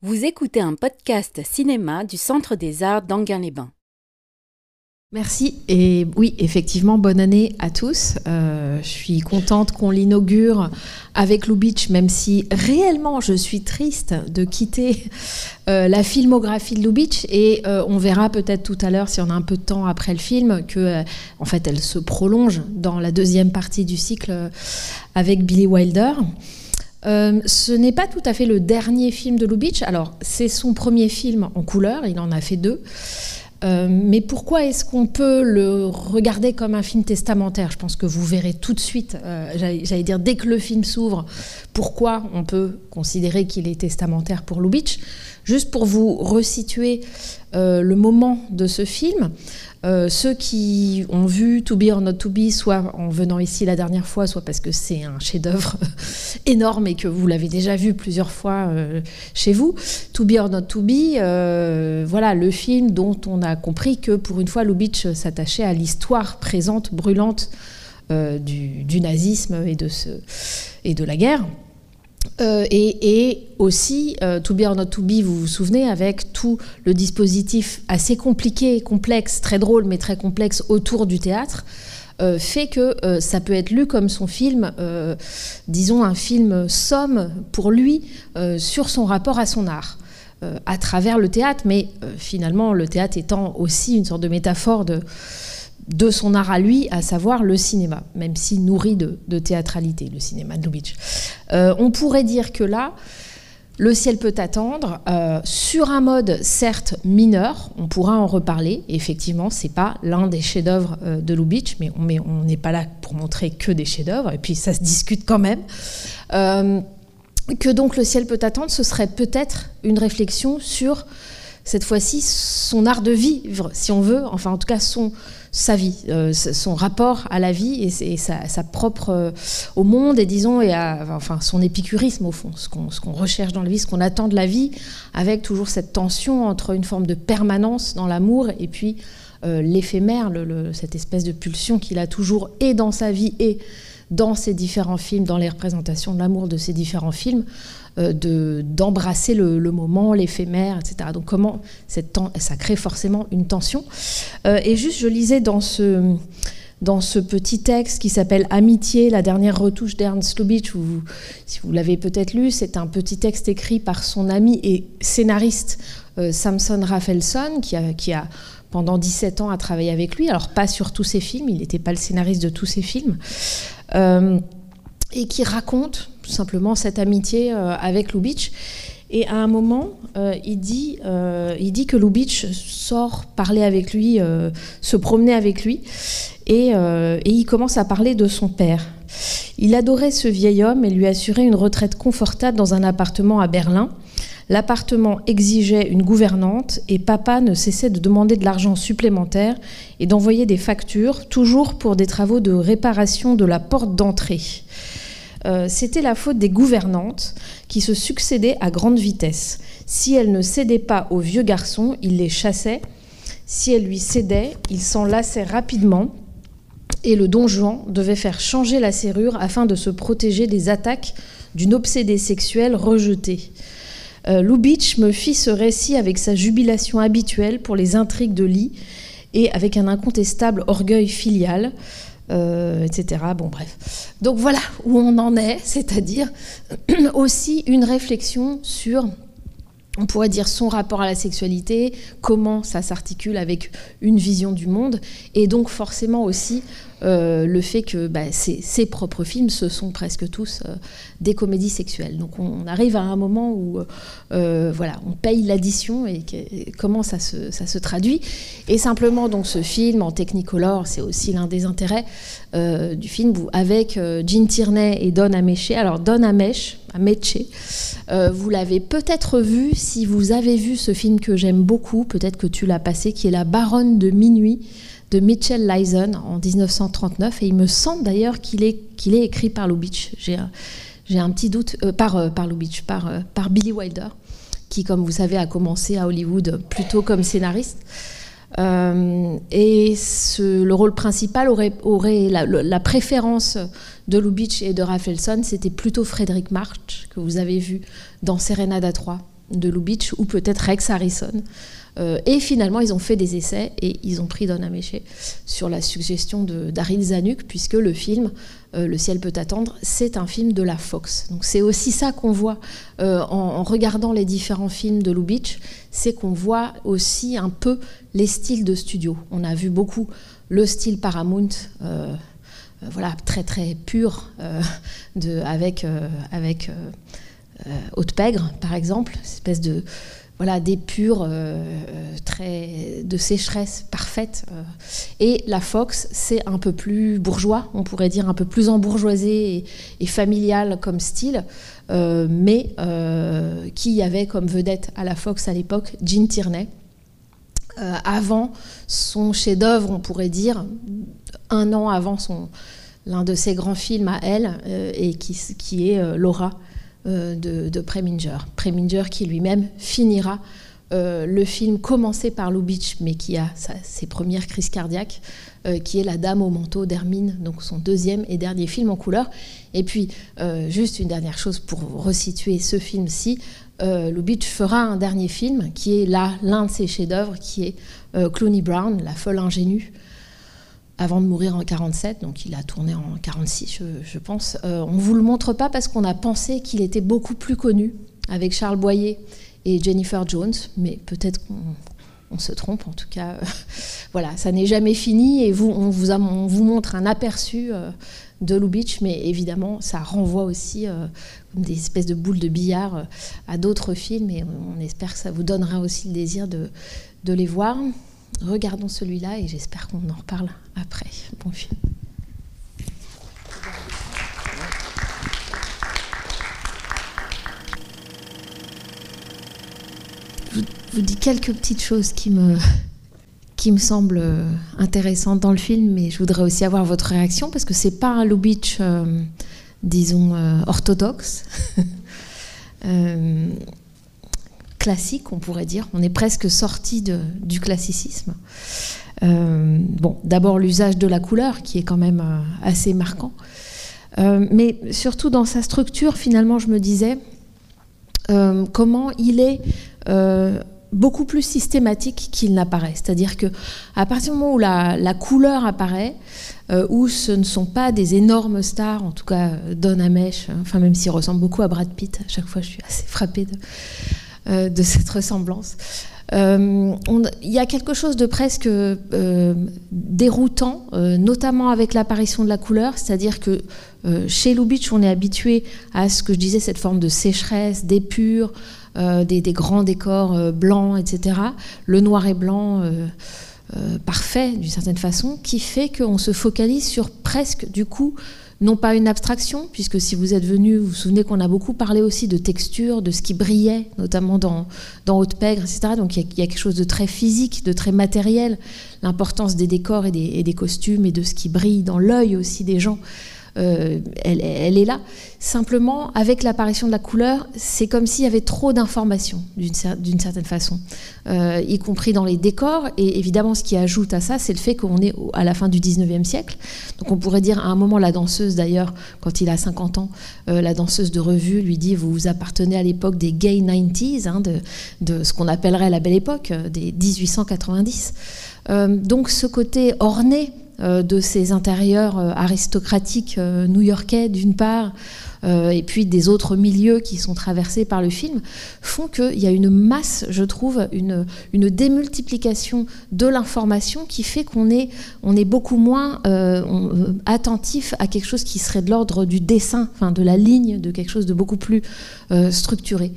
Vous écoutez un podcast cinéma du Centre des Arts d'Anguin-les-Bains. Merci et oui, effectivement, bonne année à tous. Euh, je suis contente qu'on l'inaugure avec Lubitsch, même si réellement je suis triste de quitter euh, la filmographie de Lubitsch et euh, on verra peut-être tout à l'heure, si on a un peu de temps après le film, que en fait elle se prolonge dans la deuxième partie du cycle avec Billy Wilder. Euh, ce n'est pas tout à fait le dernier film de Lubitsch. Alors, c'est son premier film en couleur, il en a fait deux. Euh, mais pourquoi est-ce qu'on peut le regarder comme un film testamentaire? Je pense que vous verrez tout de suite, euh, j'allais dire dès que le film s'ouvre, pourquoi on peut considérer qu'il est testamentaire pour Lubitsch. Juste pour vous resituer le moment de ce film, euh, ceux qui ont vu To Be or Not To Be, soit en venant ici la dernière fois, soit parce que c'est un chef-d'œuvre énorme et que vous l'avez déjà vu plusieurs fois euh, chez vous, To Be or Not To Be, euh, voilà le film dont on a compris que pour une fois Lubitsch s'attachait à l'histoire présente, brûlante du, nazisme et de la guerre. Euh, et, aussi, euh, To Be or Not To Be, vous vous souvenez, avec tout le dispositif assez compliqué, complexe, très drôle, mais très complexe autour du théâtre, euh, fait que ça peut être lu comme son film, disons un film somme pour lui sur son rapport à son art. à travers le théâtre, mais finalement le théâtre étant aussi une sorte de métaphore de, de son art à lui, à savoir le cinéma, même si nourri de, théâtralité, le cinéma de Lubitsch. Euh, on pourrait dire que là, le ciel peut attendre, euh, sur un mode certes mineur, on pourra en reparler. Effectivement, c'est pas l'un des chefs-d'œuvre euh, de Lubitsch, mais on n'est pas là pour montrer que des chefs-d'œuvre, et puis ça se discute quand même. que donc le ciel peut attendre, ce serait peut-être une réflexion sur cette fois-ci son art de vivre, si on veut, enfin en tout cas son, sa vie, euh, son rapport à la vie et, sa, propre euh, au monde et disons et enfin son épicurisme au fond, ce qu'on recherche dans la vie, ce qu'on attend de la vie, avec toujours cette tension entre une forme de permanence dans l'amour et puis euh, l'éphémère, cette espèce de pulsion qu'il a toujours et dans sa vie et dans ses différents films, dans les représentations de l'amour de ses différents films, euh, d'embrasser le, moment, l'éphémère, etc. Donc comment cette ça crée forcément une tension. Euh, et juste, je lisais dans ce dans ce petit texte qui s'appelle Amitié, la dernière retouche d'Ernst Lubitsch, si vous l'avez peut-être lu, c'est un petit texte écrit par son ami et scénariste euh, Samson Rafelson, qui a, qui a pendant 17 ans a travaillé avec lui, alors pas sur tous ses films, il n'était pas le scénariste de tous ses films, et qui raconte tout simplement cette amitié euh, avec Lubitsch. Et à un moment, euh, il, dit, euh, il dit que Lubitsch sort parler avec lui, se promener avec lui, et, et, il commence à parler de son père. Il adorait ce vieil homme et lui assurait une retraite confortable dans un appartement à Berlin. L'appartement exigeait une gouvernante et papa ne cessait de demander de l'argent supplémentaire et d'envoyer des factures, toujours pour des travaux de réparation de la porte d'entrée. Euh, c'était la faute des gouvernantes qui se succédaient à grande vitesse. Si elles ne cédaient pas aux vieux garçons, il les chassait. Si elles lui cédaient, il s'en lassait rapidement. Et le don Juan devait faire changer la serrure afin de se protéger des attaques d'une obsédée sexuelle rejetée. Euh, Lubitsch me fit ce récit avec sa jubilation habituelle pour les intrigues de lit et avec un incontestable orgueil filial. Euh, etc. Bon, bref. Donc voilà où on en est, c'est-à-dire aussi une réflexion sur on pourrait dire son rapport à la sexualité, comment ça s'articule avec une vision du monde, et donc forcément aussi euh, le fait que bah, ses, propres films, ce sont presque tous euh, des comédies sexuelles. Donc on, arrive à un moment où euh, voilà, on paye l'addition et, comment ça se, ça se, traduit. Et simplement, donc ce film en Technicolor, c'est aussi l'un des intérêts du film avec Jean Tierney et Don Ameche. Alors Don Ameche, Ameche vous l'avez peut-être vu si vous avez vu ce film que j'aime beaucoup, peut-être que tu l'as passé, qui est La Baronne de minuit de Mitchell Lyson en 1939. Et il me semble d'ailleurs qu'il est, est écrit par Lubitsch. J'ai, j'ai un petit doute, euh, par, euh, par Lubitsch, par, euh, par Billy Wilder, qui, comme vous savez, a commencé à Hollywood plutôt comme scénariste. et ce, le rôle principal aurait, aurait la, la, préférence de Lubitsch et de Rafelson, c'était plutôt Frédéric March, que vous avez vu dans Serenade à 3 de Lubitsch ou peut-être Rex Harrison. Euh, et finalement, ils ont fait des essais et ils ont pris Donna Meche sur la suggestion Daryl Zanuck, puisque le film euh, Le ciel peut attendre, c'est un film de la Fox. Donc c'est aussi ça qu'on voit euh, en, regardant les différents films de Lubitsch, c'est qu'on voit aussi un peu les styles de studio. On a vu beaucoup le style Paramount. voilà, très très pur, avec, avec Haute Pègre, par exemple, espèce de, voilà, d'épure, euh, euh, très de sécheresse parfaite. Euh. Et la Fox, c'est un peu plus bourgeois, on pourrait dire un peu plus embourgeoisé et, familial comme style, mais qui avait comme vedette à la Fox à l'époque Jean Tierney. avant son chef-d'œuvre, on pourrait dire, un an avant son l'un de ses grands films à elle, et qui, qui est Laura euh, de, de Preminger. Preminger qui lui-même finira euh, le film commencé par Lubitsch, mais qui a ses premières crises cardiaques, euh, qui est La Dame au manteau d'Hermine, donc son deuxième et dernier film en couleur. Et puis, juste une dernière chose pour resituer ce film-ci, Lubitsch fera un dernier film qui est là l'un de ses chefs-d'œuvre, qui est Clooney Brown, La folle ingénue, avant de mourir en 47, donc il a tourné en 46, je, pense. Euh, on ne vous le montre pas parce qu'on a pensé qu'il était beaucoup plus connu avec Charles Boyer et Jennifer Jones, mais peut-être qu'on se trompe. En tout cas, euh, voilà, ça n'est jamais fini et on, vous montre un aperçu euh, de Lubitsch, mais évidemment, ça renvoie aussi comme des espèces de boules de billard à d'autres films et on espère que ça vous donnera aussi le désir de les voir regardons celui-là et j'espère qu'on en reparle après. Bon film. Je vous dis quelques petites choses qui me, qui me semblent intéressantes dans le film, mais je voudrais aussi avoir votre réaction parce que c'est pas un Lubitsch, euh, disons, euh, orthodoxe. euh, classique, on pourrait dire. On est presque sorti du classicisme. Euh, bon, d'abord l'usage de la couleur, qui est quand même euh, assez marquant. Euh, mais surtout dans sa structure, finalement, je me disais comment il est beaucoup plus systématique qu'il n'apparaît. C'est-à-dire que à partir du moment où la, couleur apparaît, où ce ne sont pas des énormes stars, en tout cas Don Amesh, enfin même s'il ressemble beaucoup à Brad Pitt, à chaque fois je suis assez frappée de, de cette ressemblance. Euh, il y a quelque chose de presque euh, déroutant, notamment avec l'apparition de la couleur, c'est-à-dire que chez Lubitsch, on est habitué à ce que je disais, cette forme de sécheresse, d'épure, des, des, grands décors blancs, etc. Le noir et blanc. parfait d'une certaine façon, qui fait qu'on se focalise sur presque du coup non pas une abstraction, puisque si vous êtes venu, vous vous souvenez qu'on a beaucoup parlé aussi de texture, de ce qui brillait, notamment dans, dans Haute-Pègre, etc. Donc il y, a quelque chose de très physique, de très matériel, l'importance des décors et des, et des, costumes et de ce qui brille dans l'œil aussi des gens. Euh, elle, est là. Simplement, avec l'apparition de la couleur, c'est comme s'il y avait trop d'informations, d'une certaine façon, euh, y compris dans les décors. Et évidemment, ce qui ajoute à ça, c'est le fait qu'on est à la fin du 19e siècle. Donc on pourrait dire, à un moment, la danseuse, d'ailleurs, quand il a 50 ans, euh, la danseuse de revue lui dit, vous, vous appartenez à l'époque des gay 90s, hein, de, ce qu'on appellerait la belle époque, des 1890. donc ce côté orné de ces intérieurs euh, aristocratiques euh, new-yorkais d'une part, et puis des autres milieux qui sont traversés par le film, font qu'il y a une masse, je trouve, une, une démultiplication de l'information qui fait qu'on est, on est beaucoup moins attentif à quelque chose qui serait de l'ordre du dessin, enfin de la ligne, de quelque chose de beaucoup plus structuré.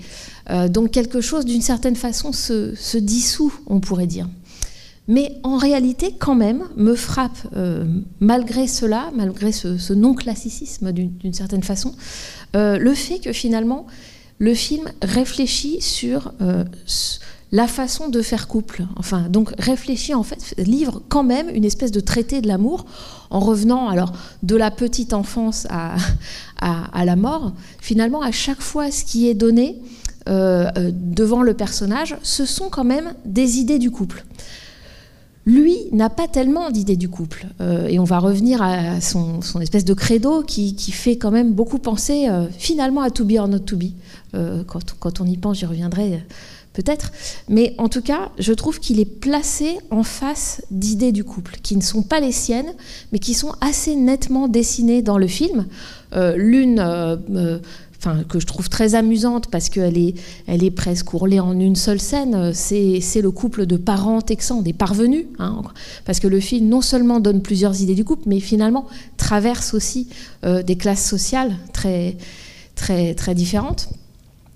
donc quelque chose, d'une certaine façon, se dissout, on pourrait dire mais en réalité, quand même, me frappe, euh, malgré cela, malgré ce, non-classicisme d'une certaine façon, euh, le fait que finalement, le film réfléchit sur euh, la façon de faire couple. Enfin, donc réfléchit, en fait, livre quand même une espèce de traité de l'amour, en revenant alors de la petite enfance à, à, la mort. Finalement, à chaque fois, ce qui est donné devant le personnage, ce sont quand même des idées du couple. Lui n'a pas tellement d'idées du couple. Euh, et on va revenir à son, espèce de credo qui, fait quand même beaucoup penser euh, finalement à To Be or Not To Be. Euh, quand, quand, on y pense, j'y reviendrai peut-être. Mais en tout cas, je trouve qu'il est placé en face d'idées du couple qui ne sont pas les siennes, mais qui sont assez nettement dessinées dans le film. L'une enfin, que je trouve très amusante parce qu'elle est, elle est presque ourlée en une seule scène, c'est le couple de parents texans, des parvenus. Hein, parce que le film non seulement donne plusieurs idées du couple, mais finalement traverse aussi euh, des classes sociales très, très, très différentes.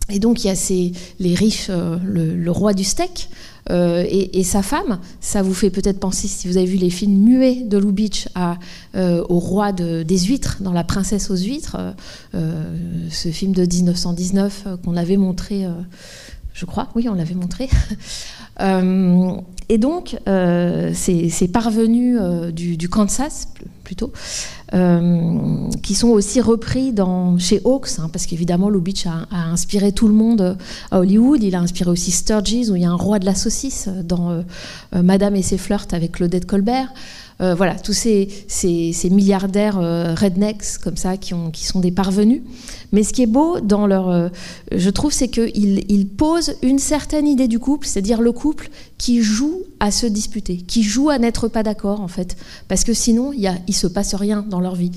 Et donc il y a ces, les riches, euh, le, roi du steak euh, et, sa femme. Ça vous fait peut-être penser, si vous avez vu les films muets de Lubitsch, à, euh, au roi des huîtres, dans La princesse aux huîtres, ce film de 1919 qu'on avait montré, je crois, oui, on l'avait montré. et donc, ces, parvenus du, Kansas, plutôt, euh, qui sont aussi repris chez Hawks, hein, parce qu'évidemment Lubitsch a, a, inspiré tout le monde à Hollywood. Il a inspiré aussi Sturges, où il y a un roi de la saucisse dans euh, euh, Madame et ses flirts avec Claudette Colbert. Euh, voilà, tous ces, milliardaires euh, rednecks comme ça qui, ont, qui, sont des parvenus. Mais ce qui est beau dans leur, euh, je trouve, c'est qu'ils ils posent une certaine idée du couple, c'est-à-dire le couple qui joue à se disputer, qui joue à n'être pas d'accord en fait, parce que sinon il ne se passe rien dans leur vie.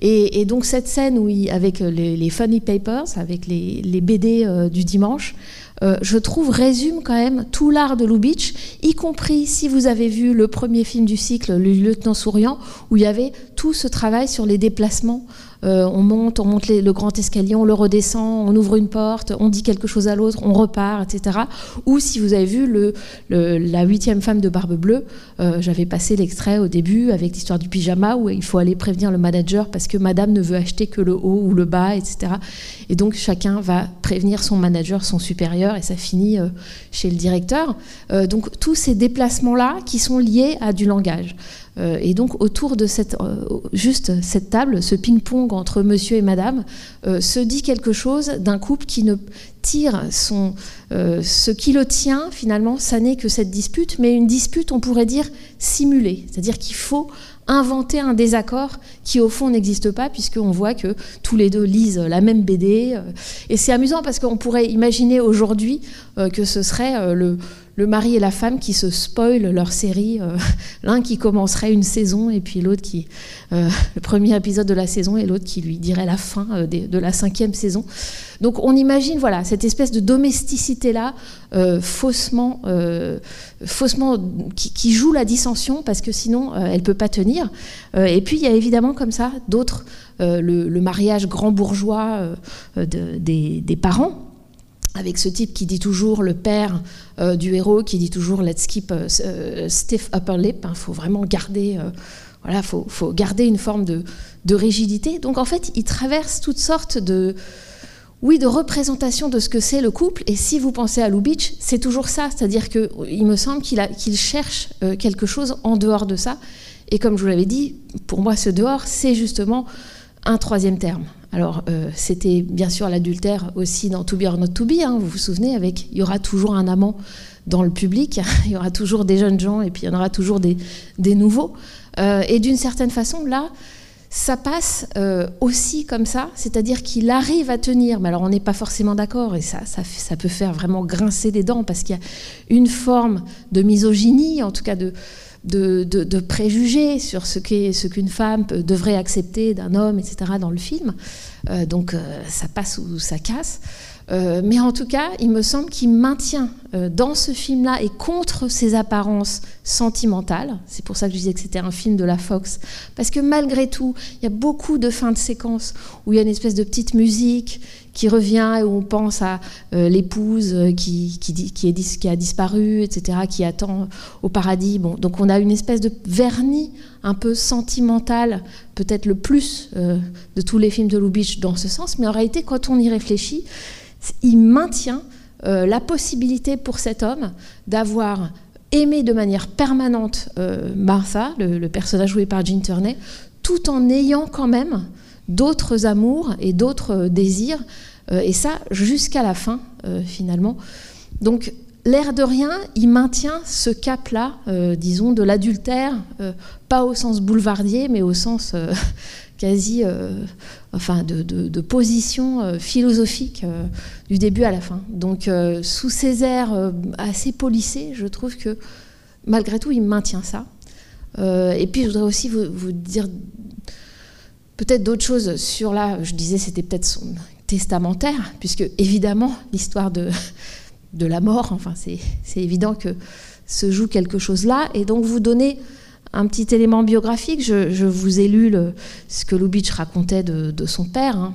Et, donc cette scène où avec les, funny papers, avec les, les BD du dimanche, euh, je trouve, résume quand même tout l'art de Lubitsch, y compris si vous avez vu le premier film du cycle, Le lieutenant souriant, où il y avait tout ce travail sur les déplacements euh, on monte, on monte le grand escalier, on le redescend, on ouvre une porte, on dit quelque chose à l'autre, on repart, etc. Ou si vous avez vu la huitième femme de Barbe Bleue, euh, j'avais passé l'extrait au début avec l'histoire du pyjama où il faut aller prévenir le manager parce que madame ne veut acheter que le haut ou le bas, etc. Et donc chacun va prévenir son manager, son supérieur, et ça finit euh, chez le directeur. donc tous ces déplacements-là qui sont liés à du langage. Euh, et donc autour de cette, euh, juste cette table, ce ping-pong entre monsieur et madame, euh, se dit quelque chose d'un couple qui ne tire son, ce qui le tient finalement, ça n'est que cette dispute, mais une dispute, on pourrait dire simulée, c'est-à-dire qu'il faut inventer un désaccord qui au fond n'existe pas puisqu'on voit que tous les deux lisent la même BD. Et c'est amusant parce qu'on pourrait imaginer aujourd'hui que ce serait le, le mari et la femme qui se spoilent leur série, euh, l'un qui commencerait une saison et puis l'autre qui euh, le premier épisode de la saison et l'autre qui lui dirait la fin euh, de, la cinquième saison. Donc on imagine voilà cette espèce de domesticité là faussement, faussement qui, joue la dissension parce que sinon elle peut pas tenir. et puis il y a évidemment comme ça d'autres le, mariage grand bourgeois des parents avec ce type qui dit toujours, le père euh, du héros, qui dit toujours let's keep a, stiff upper lip. Il hein, faut vraiment garder, euh, voilà, faut, garder une forme de, rigidité. Donc en fait, il traverse toutes sortes de, oui, de représentations de ce que c'est le couple. Et si vous pensez à Lubitsch, c'est toujours ça. C'est-à-dire qu'il me semble qu'il cherche quelque chose en dehors de ça. Et comme je vous l'avais dit, pour moi, ce dehors, c'est justement un troisième terme. Alors, euh, c'était bien sûr l'adultère aussi dans To Be or Not To Be, hein, vous vous souvenez, avec il y aura toujours un amant dans le public, il y aura toujours des jeunes gens et puis il y en aura toujours des, nouveaux. Euh, et d'une certaine façon, là, ça passe euh, aussi comme ça, c'est-à-dire qu'il arrive à tenir, mais alors on n'est pas forcément d'accord, et ça, ça, peut faire vraiment grincer des dents, parce qu'il y a une forme de misogynie, en tout cas de, de, préjugés sur ce qu'une femme devrait accepter d'un homme, etc., dans le film. Euh, donc euh, ça passe ou ça casse. Euh, mais en tout cas, il me semble qu'il maintient dans ce film-là et contre ses apparences sentimentales. C'est pour ça que je disais que c'était un film de la Fox. Parce que malgré tout, il y a beaucoup de fins de séquences où il y a une espèce de petite musique qui revient où on pense à euh, l'épouse euh, qui, qui, qui, qui, a disparu, etc., qui attend au paradis. Bon, donc on a une espèce de vernis un peu sentimental, peut-être le plus euh, de tous les films de Lubitsch dans ce sens, mais en réalité, quand on y réfléchit, il maintient la possibilité pour cet homme d'avoir aimé de manière permanente Martha, le, le, personnage joué par Jean Turney, tout en ayant quand même d'autres amours et d'autres désirs, euh, et ça jusqu'à la fin, euh, finalement. Donc l'air de rien, il maintient ce cap-là, disons, de l'adultère, pas au sens boulevardier, mais au sens quasi, enfin, de, position philosophique du début à la fin. Donc, sous ces airs assez polissés, je trouve que malgré tout, il maintient ça. et puis, je voudrais aussi vous dire peut-être d'autres choses sur là, je disais, c'était peut-être son testamentaire, puisque évidemment, l'histoire de, de la mort, enfin, c'est évident que se joue quelque chose là. Et donc, vous donnez un petit élément biographique. Je, vous ai lu ce que Lubitsch racontait de, son père. Hein.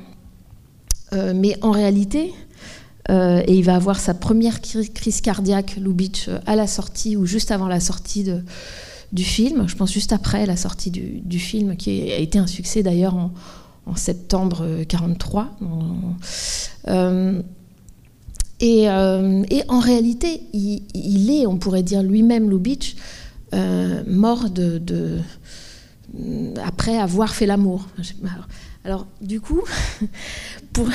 Euh, mais en réalité, euh, et il va avoir sa première crise cardiaque, Lubitsch, à la sortie ou juste avant la sortie de, du film, je pense juste après la sortie du, film, qui a été un succès d'ailleurs en, septembre 43. Euh, euh, et, en réalité, il, est, on pourrait dire lui-même, Lubitsch, euh, mort de, après avoir fait l'amour. Alors, du coup, pour.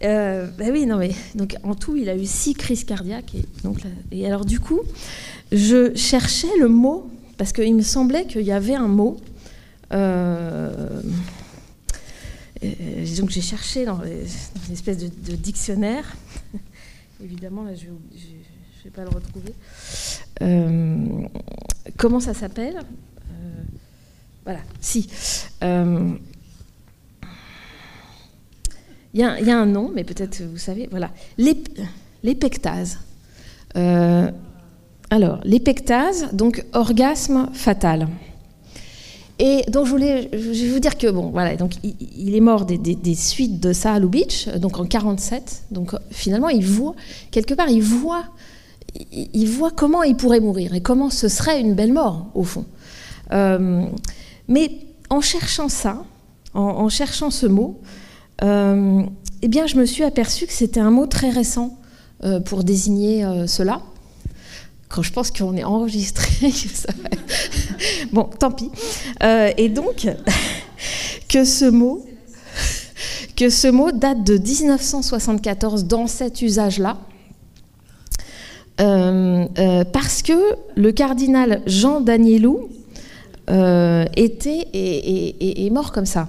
Ben oui, non, mais donc en tout, il a eu six crises cardiaques. Et, donc, et alors, du coup, je cherchais le mot, parce qu'il me semblait qu'il y avait un mot. Euh, donc j'ai cherché dans, une espèce de, dictionnaire. Évidemment, là, je ne vais pas le retrouver. Euh, comment ça s'appelle? Euh, Voilà, si. Il y, a un nom, mais peut-être vous savez. Voilà, l'épectase. Alors, l'épectase, donc orgasme fatal. Et donc je voulais, je vais vous dire que bon, voilà, donc il, est mort des, suites de ça à Lubitsch, donc en 47. Donc finalement, il voit quelque part, il voit, il, voit comment il pourrait mourir et comment ce serait une belle mort au fond. Euh, mais en cherchant ça, en, cherchant ce mot, euh, eh bien, je me suis aperçue que c'était un mot très récent euh, pour désigner cela quand je pense qu'on est enregistré. bon, tant pis. Euh, et donc, que ce mot, date de 1974 dans cet usage-là. Euh, euh, parce que le cardinal Jean Danielou était et, est mort comme ça.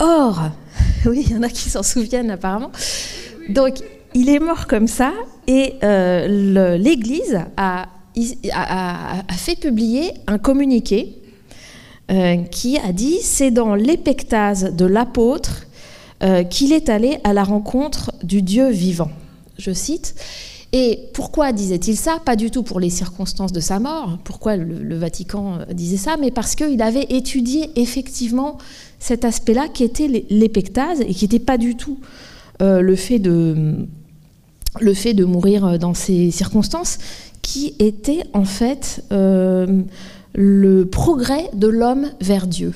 Or, oui, il y en a qui s'en souviennent apparemment. Donc, il est mort comme ça et euh, l'Église a, fait publier un communiqué euh, qui a dit c'est dans l'épectase de l'apôtre euh, qu'il est allé à la rencontre du Dieu vivant. Je cite. Et pourquoi disait-il ça? Pas du tout pour les circonstances de sa mort, pourquoi le, Vatican disait ça, mais parce qu'il avait étudié effectivement cet aspect-là qui était l'épectase et qui n'était pas du tout le fait de le fait de mourir euh, dans ces circonstances, qui était en fait euh, le progrès de l'homme vers Dieu.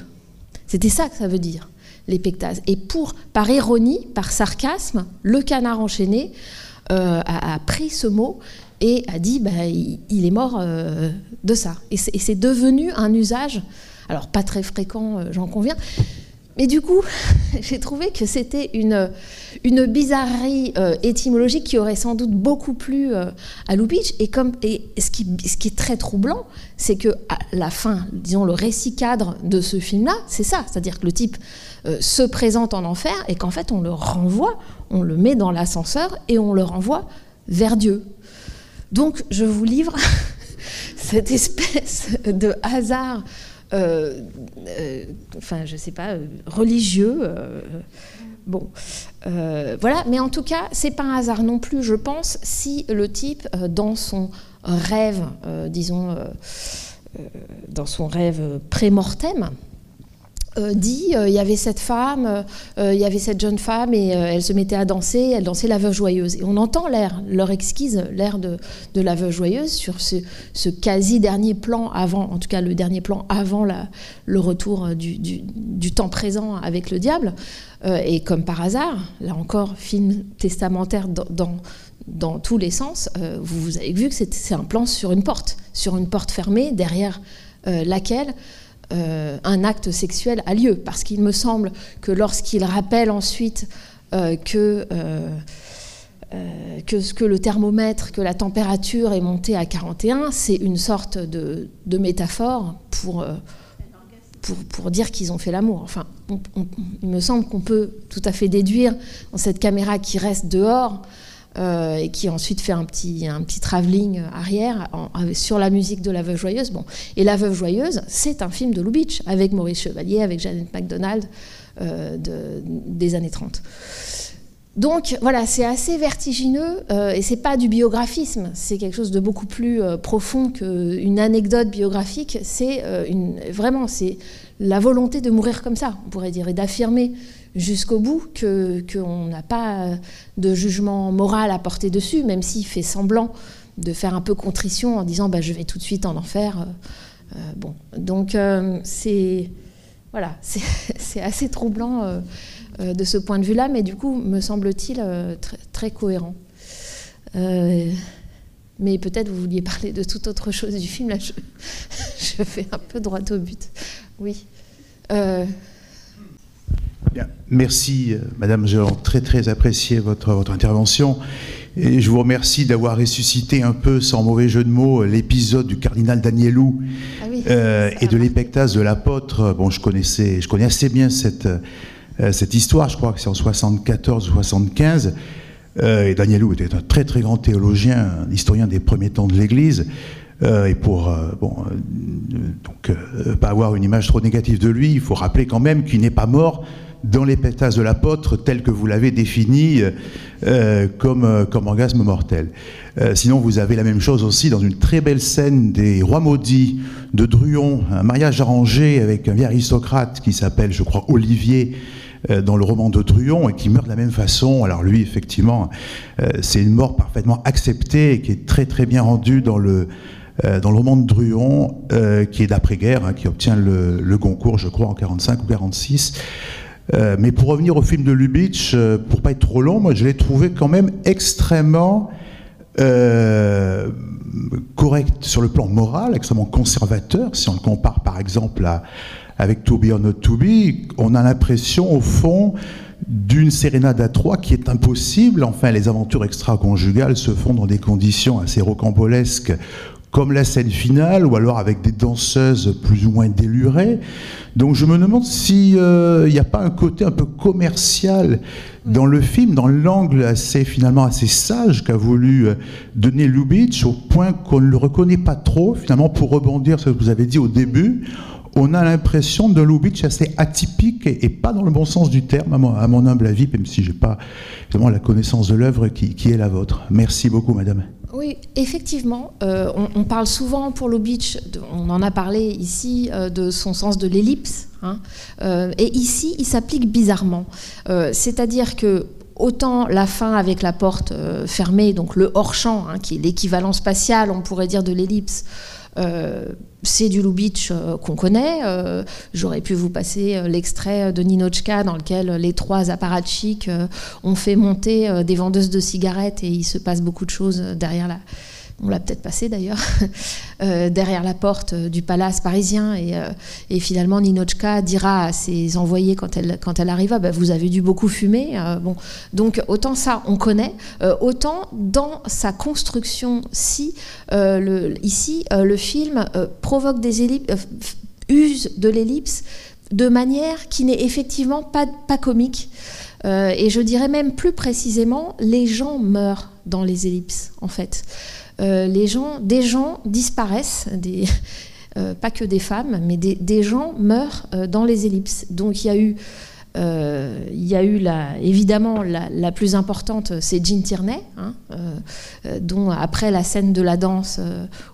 C'était ça que ça veut dire, l'épectase. Et pour, par ironie, par sarcasme, le canard enchaîné euh, a, pris ce mot et a dit bah, il, est mort de ça. Et c'est devenu un usage, alors pas très fréquent, j'en conviens, mais du coup, j'ai trouvé que c'était une, une bizarrerie euh, étymologique qui aurait sans doute beaucoup plu euh, à Lubitsch. Et, comme, et ce, qui, ce qui est très troublant, c'est que la fin, disons, le récit cadre de ce film-là, c'est ça. C'est-à-dire que le type euh, se présente en enfer et qu'en fait, on le renvoie, on le met dans l'ascenseur et on le renvoie vers Dieu. Donc, je vous livre cette espèce de hasard euh, euh, enfin, je sais pas, euh, religieux. bon, voilà. Mais en tout cas, c'est pas un hasard non plus, je pense, si le type, dans son rêve, disons, dans son rêve pré-mortem, euh, dit euh, il y avait cette femme, euh, il y avait cette jeune femme et elle se mettait à danser, elle dansait la veuve joyeuse. Et on entend l'air, leur exquise, l'air de, de, la veuve joyeuse sur ce, quasi dernier plan avant, en tout cas le dernier plan avant la, le retour du, du, temps présent avec le diable. et comme par hasard, là encore, film testamentaire dans, dans, tous les sens, vous, vous, avez vu que c'est un plan sur une porte, sur une porte fermée derrière laquelle euh, un acte sexuel a lieu. Parce qu'il me semble que lorsqu'il rappelle ensuite euh, que, que, que le thermomètre, que la température est montée à 41, c'est une sorte de, métaphore pour, pour, pour, dire qu'ils ont fait l'amour. Enfin, il me semble qu'on peut tout à fait déduire dans cette caméra qui reste dehors euh, et qui ensuite fait un petit, un petit travelling arrière sur la musique de La Veuve Joyeuse. Bon. Et La Veuve Joyeuse, c'est un film de Lubitsch, avec Maurice Chevalier, avec Janet MacDonald euh, des années 30. Donc voilà, c'est assez vertigineux euh, et c'est pas du biographisme, c'est quelque chose de beaucoup plus profond qu'une anecdote biographique. C'est vraiment c'est la volonté de mourir comme ça, on pourrait dire, et d'affirmer jusqu'au bout qu'on n'a pas de jugement moral à porter dessus, même s'il fait semblant de faire un peu contrition en disant bah, je vais tout de suite en enfer. Euh, euh, bon, donc euh, c'est voilà, c'est assez troublant de ce point de vue-là, mais du coup, me semble-t-il très, très, cohérent. Mais peut-être vous vouliez parler de toute autre chose du film. Là, je, je fais un peu droit au but. Oui. Merci, euh, Madame. J'ai très très apprécié votre, votre intervention. Et je vous remercie d'avoir ressuscité un peu, sans mauvais jeu de mots, l'épisode du cardinal Danielou ah euh, et de l'épectase de l'apôtre. Bon, je connaissais, je connais assez bien cette, euh, cette histoire. Je crois que c'est en 74 ou 75. Et Danielou était un très très grand théologien, un historien des premiers temps de l'Église. et pour bon, donc pas avoir une image trop négative de lui, il faut rappeler quand même qu'il n'est pas mort dans les pétasses de l'apôtre tel que vous l'avez défini euh, comme, euh, comme orgasme mortel. Euh, sinon, vous avez la même chose aussi dans une très belle scène des Rois maudits de Druon, un mariage arrangé avec un vieil aristocrate qui s'appelle, je crois, Olivier dans le roman de Druon et qui meurt de la même façon. Alors lui, effectivement, c'est une mort parfaitement acceptée et qui est très très bien rendue dans le, dans le roman de Druon, qui est d'après-guerre, hein, qui obtient le, le, Goncourt, je crois, en 45 ou 46. Euh, mais pour revenir au film de Lubitsch, euh, pour pas être trop long, moi je l'ai trouvé quand même extrêmement euh, correct sur le plan moral, extrêmement conservateur. Si on le compare par exemple à, avec To Be or Not To Be, on a l'impression au fond d'une sérénade à trois qui est impossible. Enfin, les aventures extra-conjugales se font dans des conditions assez rocambolesques comme la scène finale, ou alors avec des danseuses plus ou moins délurées. Donc je me demande s'il euh, n'y a pas un côté un peu commercial dans le film, dans l'angle assez finalement assez sage qu'a voulu euh, donner Lubitsch, au point qu'on ne le reconnaît pas trop, finalement, pour rebondir sur ce que vous avez dit au début on a l'impression de Lubitsch assez atypique et, pas dans le bon sens du terme, à mon, humble avis, même si je n'ai pas vraiment la connaissance de l'œuvre qui, qui, est la vôtre. Merci beaucoup, madame. Oui, effectivement, euh, on, parle souvent pour Lubitsch, on en a parlé ici, euh, de son sens de l'ellipse. Hein. Euh, et ici, il s'applique bizarrement. C'est-à-dire que autant la fin avec la porte fermée, donc le hors-champ, hein, qui est l'équivalent spatial, on pourrait dire, de l'ellipse, c'est du Lubitsch qu'on connaît. J'aurais pu vous passer l'extrait de Ninochka dans lequel les trois apparatchiks ont fait monter des vendeuses de cigarettes et il se passe beaucoup de choses derrière la, on l'a peut-être passé d'ailleurs, euh, derrière la porte du palace parisien. Et, euh, finalement, Ninochka dira à ses envoyés quand elle, quand elle arriva bah, Vous avez dû beaucoup fumer. Euh. Donc, autant ça, on connaît, autant dans sa construction, si, ici, le film provoque des ellipses, use de l'ellipse de manière qui n'est effectivement pas comique. et je dirais même plus précisément, les gens meurent dans les ellipses, en fait. Euh, les gens, des gens disparaissent, euh, pas que des femmes, mais des, gens meurent euh, dans les ellipses. Donc il y a eu y a eu la, évidemment la, plus importante, c'est Jean Tierney, hein, dont après la scène de la danse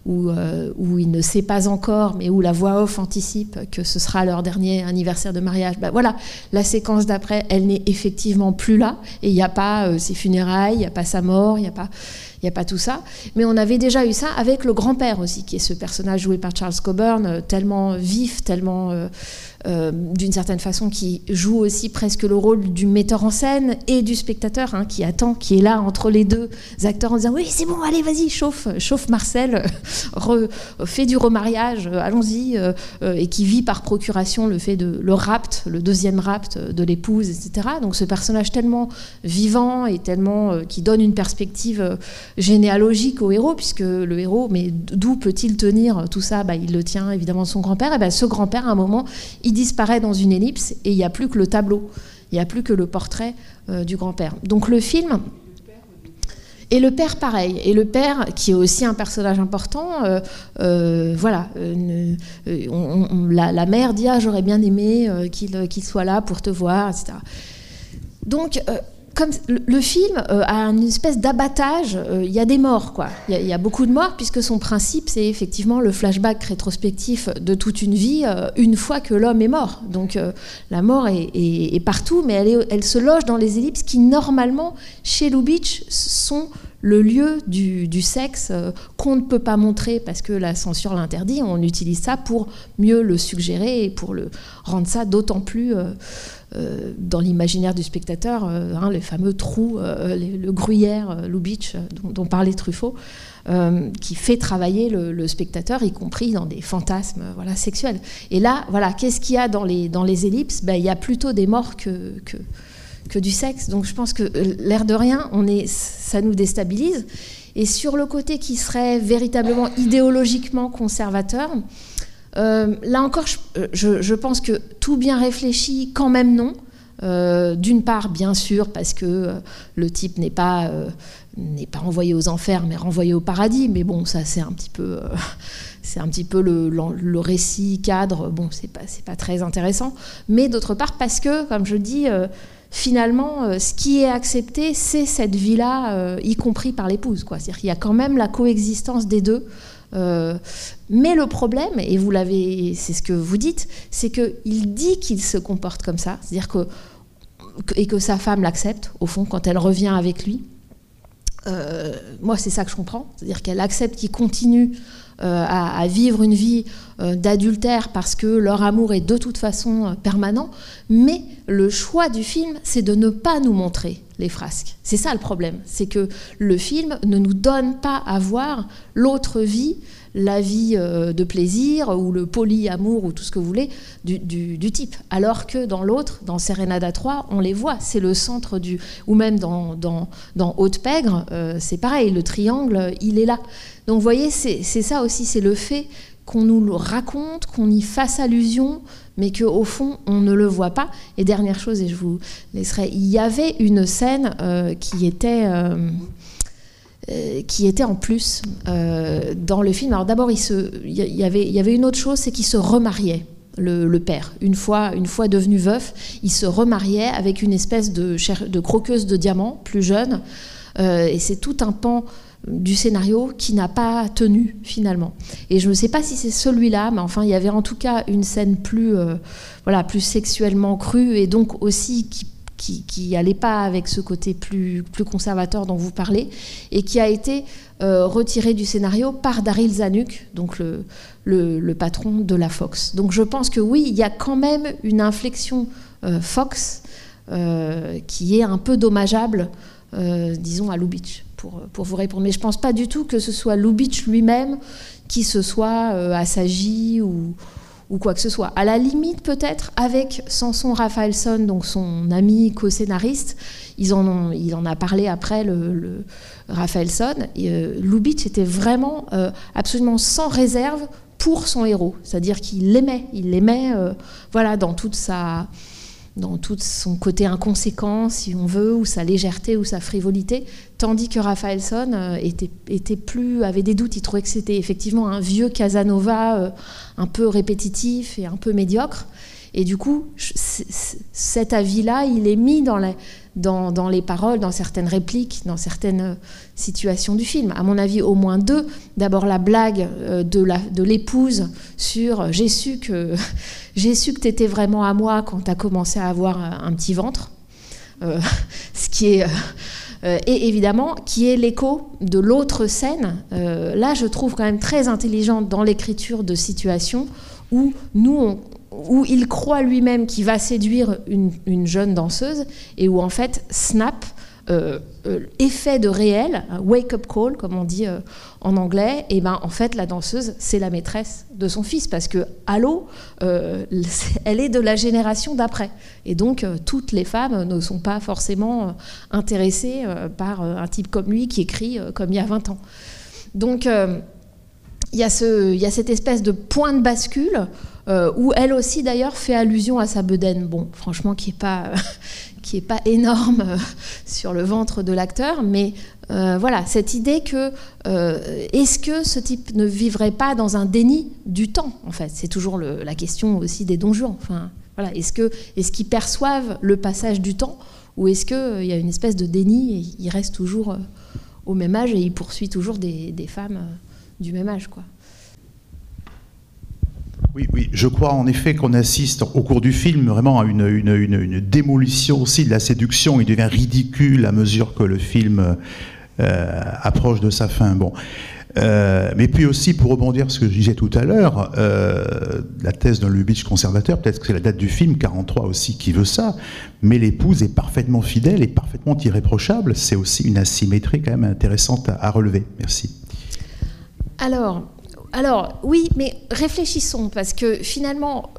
où, où, il ne sait pas encore, mais où la voix off anticipe que ce sera leur dernier anniversaire de mariage. Ben voilà, la séquence d'après, elle n'est effectivement plus là, et il n'y a pas ses funérailles, il n'y a pas sa mort, il n'y a pas il n'y a pas tout ça. Mais on avait déjà eu ça avec le grand-père aussi, qui est ce personnage joué par Charles Coburn, tellement vif, tellement euh, d'une certaine façon, qui joue aussi presque le rôle du metteur en scène et du spectateur, hein, qui attend, qui est là entre les deux acteurs en disant oui c'est bon, allez vas-y, chauffe, chauffe Marcel, fais du remariage, allons-y, et qui vit par procuration le fait de le rapt, le deuxième rapt de l'épouse, etc. Donc ce personnage tellement vivant et tellement qui donne une perspective généalogique au héros, puisque le héros, mais d'où peut-il tenir tout ça? Bah, Il le tient évidemment de son grand-père. Et ben, ce grand-père, à un moment, il disparaît dans une ellipse et il n'y a plus que le tableau, il n'y a plus que le portrait euh, du grand-père. Donc le film... Et le père, pareil. Et le père, qui est aussi un personnage important, euh, euh, voilà. la, mère dit ah, j'aurais bien aimé qu'il soit là pour te voir, etc. Donc, le film euh, a une espèce d'abattage, euh, il y a des morts, quoi. Il y, a beaucoup de morts, puisque son principe, c'est effectivement le flashback rétrospectif de toute une vie, euh, une fois que l'homme est mort. Donc la mort est, partout, mais elle, se loge dans les ellipses qui, normalement, chez Lubitsch, sont le lieu du, sexe qu'on ne peut pas montrer parce que la censure l'interdit. On utilise ça pour mieux le suggérer et pour le rendre ça d'autant plus dans l'imaginaire du spectateur, euh, hein, les fameux trous, euh, le gruyère, Lubitsch, dont, parlait Truffaut, qui fait travailler le, spectateur, y compris dans des fantasmes voilà, sexuels. Et là, voilà, qu'est-ce qu'il y a dans les, dans les ellipses? Ben, Il y a plutôt des morts que, que, que, du sexe. Donc je pense que l'air de rien, on est, ça nous déstabilise. Et sur le côté qui serait véritablement idéologiquement conservateur, euh, là encore, euh, je, pense que tout bien réfléchi, quand même non. Euh, d'une part, bien sûr, parce que le type n'est pas, n'est pas envoyé aux enfers, mais renvoyé au paradis. Mais bon, ça, c'est un petit peu, c'est un petit peu le, le, récit cadre. Bon, c'est pas, pas très intéressant. Mais d'autre part, parce que, comme je dis, finalement, ce qui est accepté, c'est cette vie-là, y compris par l'épouse. C'est-à-dire qu'il y a quand même la coexistence des deux. Euh, mais le problème, et vous l'avez, c'est ce que vous dites, c'est qu'il dit qu'il se comporte comme ça, c'est-à-dire que et que sa femme l'accepte au fond quand elle revient avec lui. Euh, moi, c'est ça que je comprends, c'est-à-dire qu'elle accepte qu'il continue euh, à, vivre une vie d'adultère parce que leur amour est de toute façon permanent, mais le choix du film, c'est de ne pas nous montrer les frasques. C'est ça le problème, c'est que le film ne nous donne pas à voir l'autre vie, la vie euh, de plaisir ou le polyamour ou tout ce que vous voulez du, type. Alors que dans l'autre, dans Serenada 3, on les voit, c'est le centre du... Ou même dans, dans, dans Haute-Pègre, euh, c'est pareil, le triangle, il est là. Donc vous voyez, c'est ça aussi, c'est le fait qu'on nous le raconte, qu'on y fasse allusion, mais qu'au fond, on ne le voit pas. Et dernière chose, et je vous laisserai, il y avait une scène euh, qui était... qui était en plus dans le film. Alors d'abord, il, y avait, une autre chose, c'est qu'il se remariait. Le, père. Une fois, une fois devenu veuf, il se remariait avec une espèce de, de croqueuse de diamants, plus jeune. et c'est tout un pan du scénario qui n'a pas tenu finalement. Et je ne sais pas si c'est celui-là, mais enfin il y avait en tout cas une scène plus, euh, voilà, plus sexuellement crue et donc aussi qui qui, n'allait pas avec ce côté plus, conservateur dont vous parlez, et qui a été euh, retiré du scénario par Daryl Zanuck, donc le, patron de la Fox. Donc je pense que oui, il y a quand même une inflexion euh, Fox qui est un peu dommageable, disons, à Lubitsch pour, vous répondre. Mais je ne pense pas du tout que ce soit Lubitsch lui-même qui se soit euh, assagi ou, ou quoi que ce soit. À la limite, peut-être, avec Samson Raphaelson, donc son ami co-scénariste, il en a parlé après, le, le Raphaelson, euh, Lubitsch était vraiment euh, absolument sans réserve pour son héros. C'est-à-dire qu'il l'aimait, il l'aimait voilà, dans toute sa dans tout son côté inconséquent, si on veut, ou sa légèreté ou sa frivolité, tandis que Raphaelson euh, était, était, plus, avait des doutes, il trouvait que c'était effectivement un vieux Casanova euh, un peu répétitif et un peu médiocre. Et du coup, cet avis-là, il est mis dans, dans, les paroles, dans certaines répliques, dans certaines euh, situations du film. À mon avis, au moins deux. D'abord, la blague euh, de l'épouse sur euh, j'ai su que j'ai su que tu étais vraiment à moi quand tu as commencé à avoir un petit ventre. ce qui est. et évidemment, qui est l'écho de l'autre scène. là, je trouve quand même très intelligente dans l'écriture de situations où nous, on, où il croit lui-même qu'il va séduire une, jeune danseuse et où en fait Snap euh, euh, effet de réel, wake up call comme on dit euh, en anglais, et ben en fait la danseuse c'est la maîtresse de son fils parce que Allo, elle est de la génération d'après et donc toutes les femmes ne sont pas forcément intéressées par un type comme lui qui écrit comme il y a 20 ans. Donc il y, il y a cette espèce de point de bascule où elle aussi d'ailleurs fait allusion à sa bedaine, bon franchement qui est pas qui n'est pas énorme euh, sur le ventre de l'acteur, mais euh, voilà, cette idée que euh, est-ce que ce type ne vivrait pas dans un déni du temps, en fait? C'est toujours la question aussi des donjons. Enfin, voilà, est-ce que est-ce qu'ils perçoivent le passage du temps ou est-ce qu'il y a une espèce de déni et il reste toujours au même âge et il poursuit toujours des, des femmes du même âge, quoi? Oui, oui, je crois en effet qu'on assiste au cours du film vraiment à une, démolition aussi de la séduction. Il devient ridicule à mesure que le film euh, approche de sa fin. Bon. Euh, mais puis aussi, pour rebondir sur ce que je disais tout à l'heure, euh, la thèse d'un Lubitsch conservateur, peut-être que c'est la date du film, 43 aussi, qui veut ça, mais l'épouse est parfaitement fidèle et parfaitement irréprochable. C'est aussi une asymétrie quand même intéressante à, à relever. Merci. Alors, alors oui, mais réfléchissons, parce que finalement...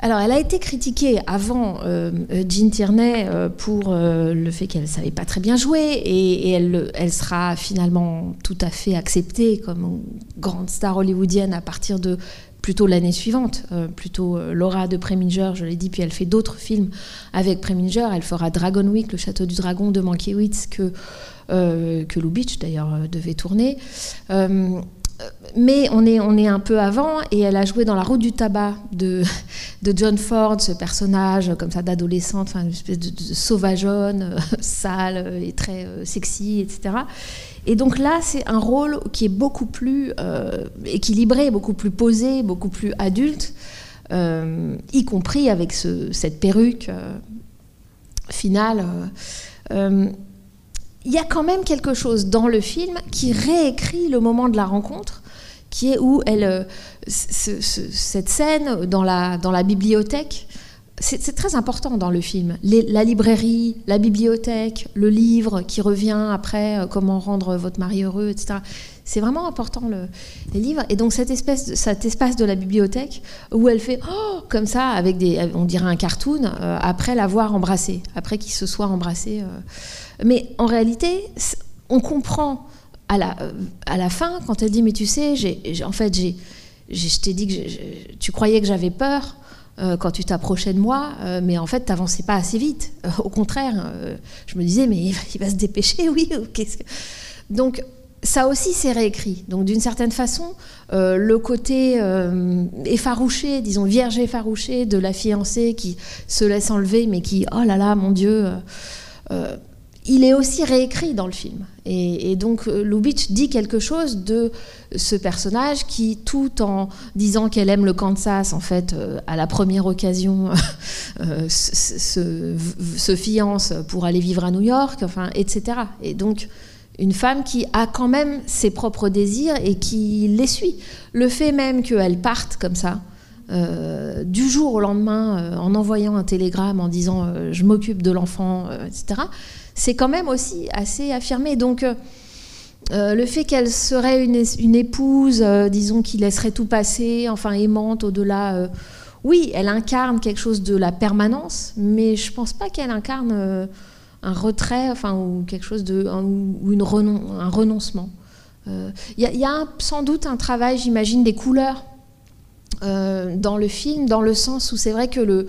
alors, elle a été critiquée avant euh, Jean Tierney euh, pour euh, le fait qu'elle savait pas très bien jouer, et, elle, elle, sera finalement tout à fait acceptée comme grande star hollywoodienne à partir de plutôt l'année suivante, plutôt Laura de Preminger, je l'ai dit, puis elle fait d'autres films avec Preminger, elle fera Dragon Week, le château du dragon de Mankiewicz, que, que Lubitsch d'ailleurs devait tourner mais on est, on est un peu avant, et elle a joué dans La route du tabac de, de John Ford, ce personnage comme ça d'adolescente, enfin, une espèce de, sauvageonne, euh, sale et très euh, sexy, etc. Et donc là, c'est un rôle qui est beaucoup plus euh, équilibré, beaucoup plus posé, beaucoup plus adulte, y compris avec ce, cette perruque finale il y a quand même quelque chose dans le film qui réécrit le moment de la rencontre, qui est où elle, euh, cette scène dans la, dans la bibliothèque, c'est très important dans le film. la librairie, la bibliothèque, le livre qui revient après, euh, comment rendre votre mari heureux, etc. C'est vraiment important le, les livres. Et donc cette espèce, cet espace de la bibliothèque où elle fait oh, comme ça avec des, on dirait un cartoon euh, après l'avoir embrassé, après qu'il se soit embrassé. Mais en réalité, on comprend à la, à la fin, quand elle dit Mais tu sais, en fait, j'ai, je t'ai dit que tu croyais que j'avais peur euh, quand tu t'approchais de moi, euh, mais en fait, tu n'avançais pas assez vite. Euh, au contraire, je me disais Mais il va, se dépêcher, oui. Donc, ça aussi, c'est réécrit. Donc, d'une certaine façon, le côté effarouché, disons vierge effarouché de la fiancée qui se laisse enlever, mais qui, oh là là, mon Dieu il est aussi réécrit dans le film. Et, donc euh, Lubitsch dit quelque chose de ce personnage qui, tout en disant qu'elle aime le Kansas, en fait, euh, à la première occasion, euh, se, fiance pour aller vivre à New York, enfin, etc. Et donc une femme qui a quand même ses propres désirs et qui les suit. Le fait même qu'elle parte comme ça, du jour au lendemain, en envoyant un télégramme en disant je m'occupe de l'enfant, etc c'est quand même aussi assez affirmé. Donc, euh, euh, le fait qu'elle serait une, épouse, euh, disons, qui laisserait tout passer, enfin aimante au-delà, oui, elle incarne quelque chose de la permanence, mais je pense pas qu'elle incarne un retrait, enfin, ou quelque chose de, ou une un renoncement. Il y, a sans doute un travail, j'imagine, des couleurs dans le film, dans le sens où c'est vrai que le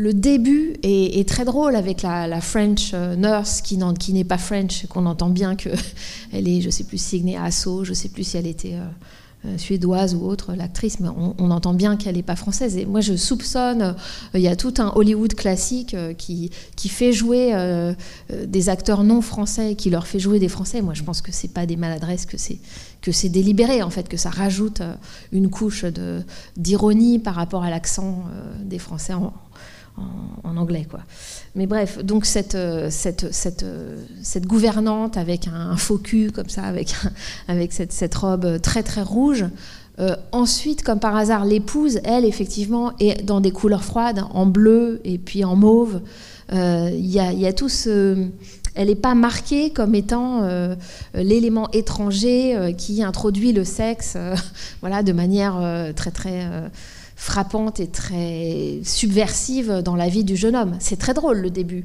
le début est, très drôle avec la, French euh, nurse qui, n'est pas French, qu'on entend bien qu'elle est, je sais plus, signée Asso, je sais plus si elle était euh, euh, suédoise ou autre, l'actrice, mais on, entend bien qu'elle n'est pas française. Et moi, je soupçonne, il y a tout un Hollywood classique qui, qui fait jouer des acteurs non français, qui leur fait jouer des français. Moi, je pense que c'est pas des maladresses, que c'est que c'est délibéré en fait, que ça rajoute une couche d'ironie par rapport à l'accent des Français en, en, anglais. Quoi. Mais bref, donc cette, euh, cette, cette, euh, cette gouvernante avec un, faux cul comme ça, avec, avec cette, cette, robe très très rouge, ensuite, comme par hasard, l'épouse, elle, effectivement, est dans des couleurs froides, en bleu et puis en mauve. Il y, y, a tout ce elle n'est pas marquée comme étant euh, l'élément étranger euh, qui introduit le sexe euh, voilà, de manière très très frappante et très subversive dans la vie du jeune homme. C'est très drôle le début,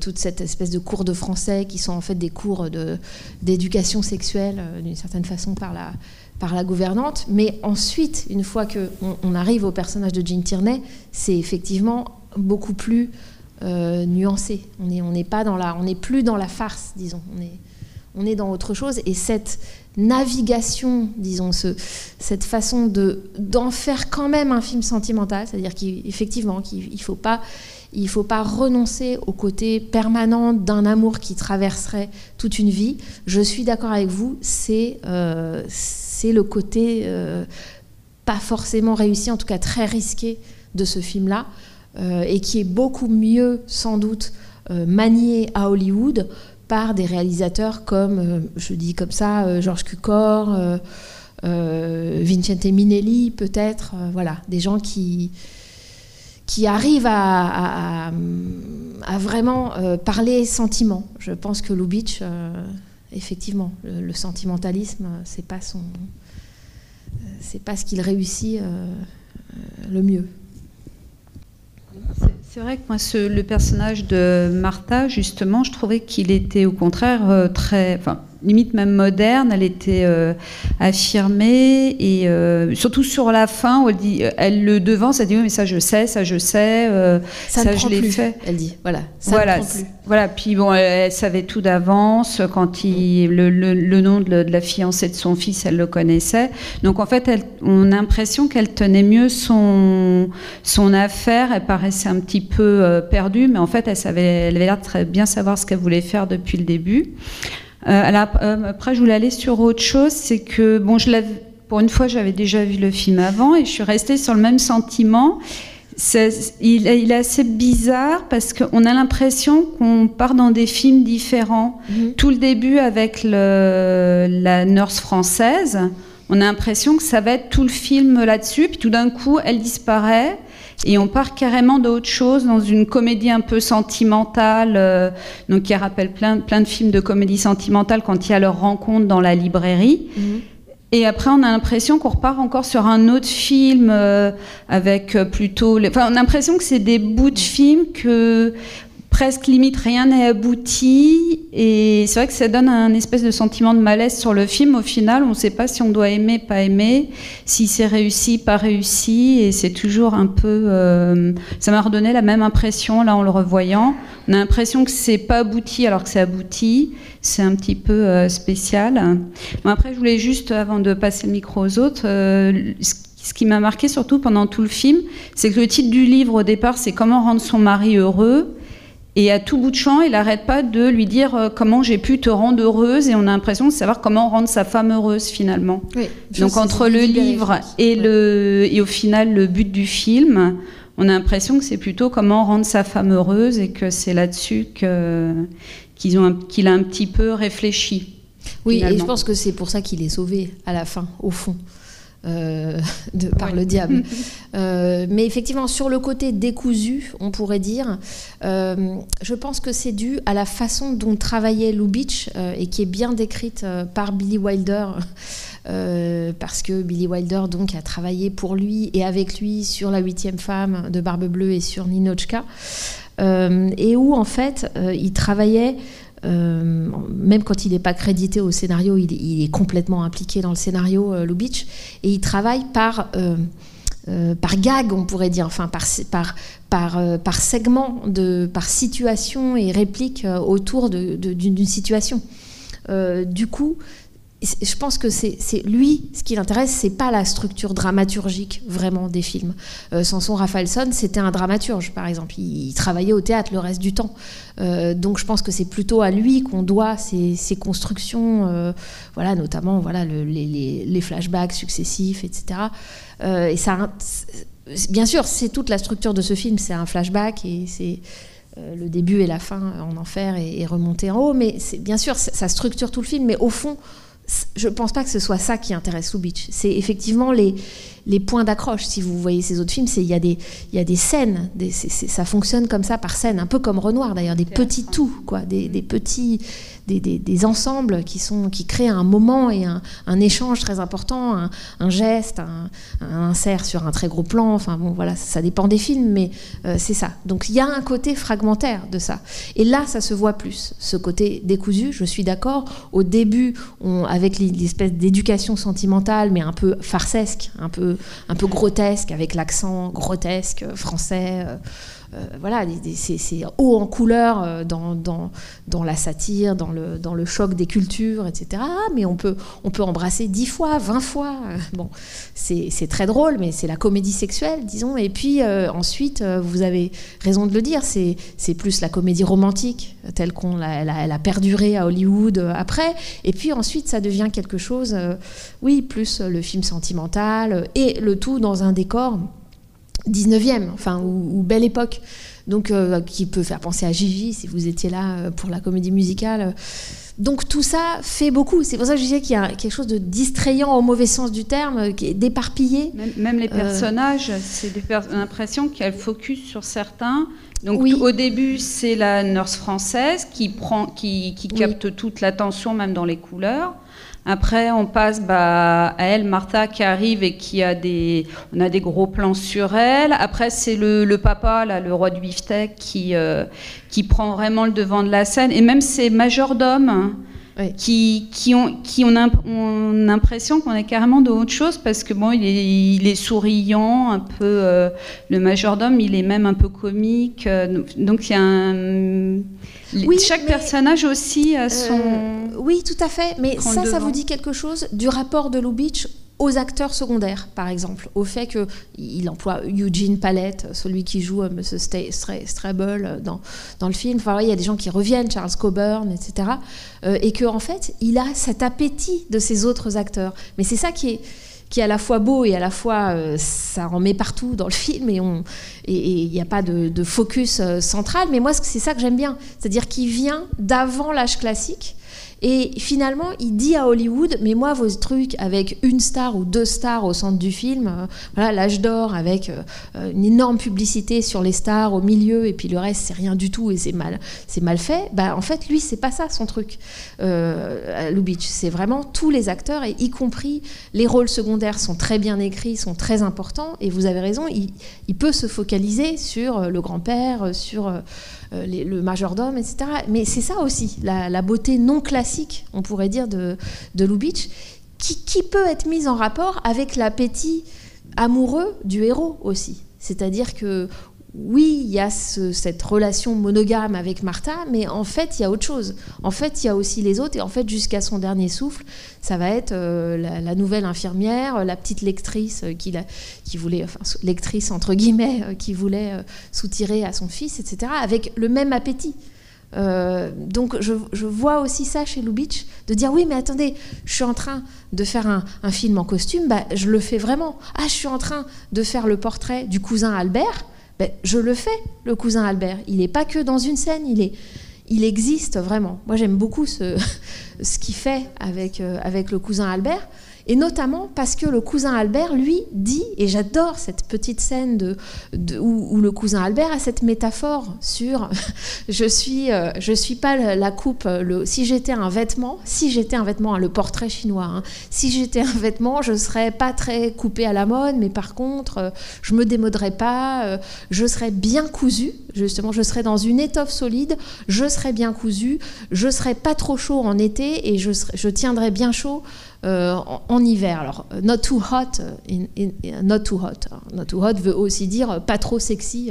toute cette espèce de cours de français qui sont en fait des cours d'éducation sexuelle d'une certaine façon par la, par la gouvernante. Mais ensuite, une fois qu'on on arrive au personnage de Jean Tierney, c'est effectivement beaucoup plus euh, nuancé. On n'est on n'est plus dans la farce, disons. On est, on est dans autre chose. Et cette navigation, disons, ce, cette façon de d'en faire quand même un film sentimental, c'est-à-dire qu'effectivement, qu'il ne faut pas il faut pas renoncer au côté permanent d'un amour qui traverserait toute une vie. Je suis d'accord avec vous, c'est euh, le côté euh, pas forcément réussi, en tout cas très risqué de ce film-là. Euh, et qui est beaucoup mieux, sans doute, manié à Hollywood par des réalisateurs comme, euh, je dis comme ça, Georges Cukor, Vincente Minelli, peut-être, voilà, des gens qui, qui arrivent à, vraiment parler sentiment. Je pense que Lubitsch, effectivement, le, sentimentalisme, c'est pas son, c'est pas ce qu'il réussit le mieux. C'est vrai que moi, le personnage de Martha, justement, je trouvais qu'il était au contraire euh, très, limite même moderne. Elle était euh, affirmée et euh, surtout sur la fin où elle dit, elle le devance, elle dit oui mais ça je sais, ça je sais, ça, je l'ai fait. Elle dit voilà, ça voilà, ne prend plus. Voilà, puis bon, elle, savait tout d'avance quand il le, le, nom de, de, la fiancée de son fils, elle le connaissait. Donc en fait, elle, on a l'impression qu'elle tenait mieux son son affaire. Elle paraissait un petit peu perdue, mais en fait, elle savait, elle avait l'air de très bien savoir ce qu'elle voulait faire depuis le début. Euh, euh, après, je voulais aller sur autre chose, c'est que, bon, je pour une fois, j'avais déjà vu le film avant et je suis restée sur le même sentiment. il, est assez bizarre parce qu'on a l'impression qu'on part dans des films différents. Mhm. Tout le début avec le, la nurse française, on a l'impression que ça va être tout le film là-dessus, puis tout d'un coup, elle disparaît et on part carrément d'autre chose dans une comédie un peu sentimentale, euh, donc qui rappelle plein, plein de films de comédie sentimentale quand il y a leur rencontre dans la librairie. Mhm. Et après, on a l'impression qu'on repart encore sur un autre film euh, avec euh, plutôt. Enfin, on a l'impression que c'est des bouts de films que presque limite rien n'est abouti. Et c'est vrai que ça donne un espèce de sentiment de malaise sur le film au final. On ne sait pas si on doit aimer pas aimer si c'est réussi pas réussi. Et c'est toujours un peu euh, ça m'a redonné la même impression là en le revoyant. On a l'impression que c'est pas abouti alors que c'est abouti. C'est un petit peu euh, spécial. Après je voulais juste avant de passer le micro aux autres euh, ce qui m'a marqué surtout pendant tout le film, c'est que le titre du livre au départ, c'est Comment rendre son mari heureux. Et à tout bout de champ, il n'arrête pas de lui dire euh, comment j'ai pu te rendre heureuse, et on a l'impression de savoir comment rendre sa femme heureuse finalement. Donc entre le livre et, le, et au final le but du film, on a l'impression que c'est plutôt comment rendre sa femme heureuse, et que c'est là-dessus qu'il a un petit peu réfléchi. Oui, et je pense que c'est pour ça qu'il est sauvé à la fin, au fond. Euh, de, par le diable. Euh, mais effectivement, sur le côté décousu, on pourrait dire, euh, je pense que c'est dû à la façon dont travaillait Lubitsch et qui est bien décrite par Billy Wilder. parce que Billy Wilder donc a travaillé pour lui et avec lui sur La huitième femme de Barbe Bleue et sur Ninochka, et où en fait il travaillait euh, même quand il n'est pas crédité au scénario, il, est complètement impliqué dans le scénario, euh, Lubitsch, et il travaille par, euh, par gag, on pourrait dire, enfin par, par, par, par segment, de, par situation et réplique autour d'une situation. du coup, je pense que c'est lui, ce qui l'intéresse, c'est pas la structure dramaturgique vraiment des films. Euh, Samson Raphaelson, c'était un dramaturge, par exemple. Il, travaillait au théâtre le reste du temps. Euh, donc je pense que c'est plutôt à lui qu'on doit ces, constructions, euh, voilà, notamment voilà, les, flashbacks successifs, etc. et ça, bien sûr, c'est toute la structure de ce film, c'est un flashback et c'est le début et la fin en enfer et, et remonter en haut, mais bien sûr, ça structure tout le film, mais au fond, je ne pense pas que ce soit ça qui intéresse Lubitsch. C'est effectivement les, les points d'accroche. Si vous voyez ces autres films, il y, a des, y a des scènes, des, ça fonctionne comme ça par scène, un peu comme Renoir d'ailleurs, des petits tout, quoi, des, des petits, des, des, ensembles qui, sont, qui créent un moment et un, un échange très important, un, geste, un, un, insert sur un très gros plan. Enfin bon, voilà, ça dépend des films, mais euh, c'est ça. Donc il y a un côté fragmentaire de ça. Et là, ça se voit plus, ce côté décousu. Je suis d'accord. Au début, avec l'espèce d'éducation sentimentale, mais un peu farcesque, un peu, un peu grotesque, avec l'accent grotesque français. Euh, euh, voilà, c'est haut en couleur euh, dans, la satire, dans le, choc des cultures, etc. Ah, mais on peut, embrasser dix fois, vingt fois. Bon, c'est très drôle, mais c'est la comédie sexuelle, disons. Et puis ensuite, vous avez raison de le dire, c'est plus la comédie romantique telle qu'on l'a elle a, perduré à Hollywood après. Et puis ensuite, ça devient quelque chose, oui, plus le film sentimental et le tout dans un décor 19e, enfin, ou, belle époque. Donc, euh, qui peut faire penser à Gigi, si vous étiez là euh, pour la comédie musicale. Donc, tout ça fait beaucoup. C'est pour ça que je disais qu'il y a quelque chose de distrayant au mauvais sens du terme, qui est d'éparpillé. Même, les euh, personnages, c'est l'impression qu'elle focus sur certains. Donc, au début, c'est la nurse française qui, prend, qui, capte toute l'attention, même dans les couleurs. Après, on passe bah, à elle, Martha, qui arrive et qui a des, on a des gros plans sur elle. Après, c'est le, papa, là, le roi du beefsteak, qui, euh, qui prend vraiment le devant de la scène. Et même ces majordomes. Qui, qui, ont, qui ont, l'impression qu'on est carrément de autre chose parce que bon, il est, il est souriant, un peu. Euh, le majordome, il est même un peu comique. Euh, donc il y a un oui, chaque personnage aussi a euh, son. oui, tout à fait. Mais ça, ça vous dit quelque chose du rapport de Lubitsch aux acteurs secondaires, par exemple, au fait qu'il emploie Eugene Palette, celui qui joue M. Strable dans, dans le film. Enfin, il y a des gens qui reviennent, Charles Coburn, etc. Euh, et qu'en en fait, il a cet appétit de ces autres acteurs. Mais c'est ça qui est qui est à la fois beau et à la fois euh, ça en met partout dans le film et on et il n'y a pas de, focus euh, central. Mais moi, c'est ça que j'aime bien, c'est-à-dire qu'il vient d'avant l'âge classique et finalement, il dit à Hollywood, mais moi, vos trucs avec une star ou deux stars au centre du film, euh, voilà, l'âge d'or avec euh, une énorme publicité sur les stars au milieu, et puis le reste, c'est rien du tout et c'est mal, c'est mal fait. Bah, en fait, lui, c'est pas ça son truc. Euh, Lubitsch, c'est vraiment tous les acteurs, et y compris les rôles secondaires sont très bien écrits, sont très importants, et vous avez raison, il peut se focaliser sur le grand-père, sur euh, le majordome, etc. Mais c'est ça aussi, la, beauté non classique, on pourrait dire, de, de Lubitsch, qui, qui peut être mise en rapport avec l'appétit amoureux du héros aussi. C'est-à-dire que oui, il y a cette relation monogame avec Martha, mais en fait, il y a autre chose. En fait, il y a aussi les autres, et en fait, jusqu'à son dernier souffle, ça va être euh, la, nouvelle infirmière, la petite lectrice euh, qui, voulait, lectrice entre guillemets, euh, qui voulait soutirer à son fils, etc., avec le même appétit. donc je, vois aussi ça chez Lubitsch, de dire oui mais attendez, je suis en train de faire un, film en costume, bah, je le fais vraiment. Ah je suis en train de faire le portrait du cousin Albert, ben, je le fais, le cousin Albert. Il n'est pas que dans une scène, il, existe vraiment. Moi, j'aime beaucoup ce, qu'il fait euh, avec le cousin Albert. Et notamment parce que le cousin Albert, lui, dit, et j'adore cette petite scène où, le cousin Albert a cette métaphore sur je suis, euh, suis pas la, coupe, le, si j'étais un vêtement, si j'étais un vêtement, hein, le portrait chinois, hein, si j'étais un vêtement, je serais pas très coupé à la mode, mais par contre, euh, je me démoderais pas, euh, je serais bien cousu, justement, je serais dans une étoffe solide, je serais bien cousu, je serais pas trop chaud en été et je, je tiendrais bien chaud euh, en, hiver. Alors, not too hot, euh, not too hot. Not too hot veut aussi dire pas trop sexy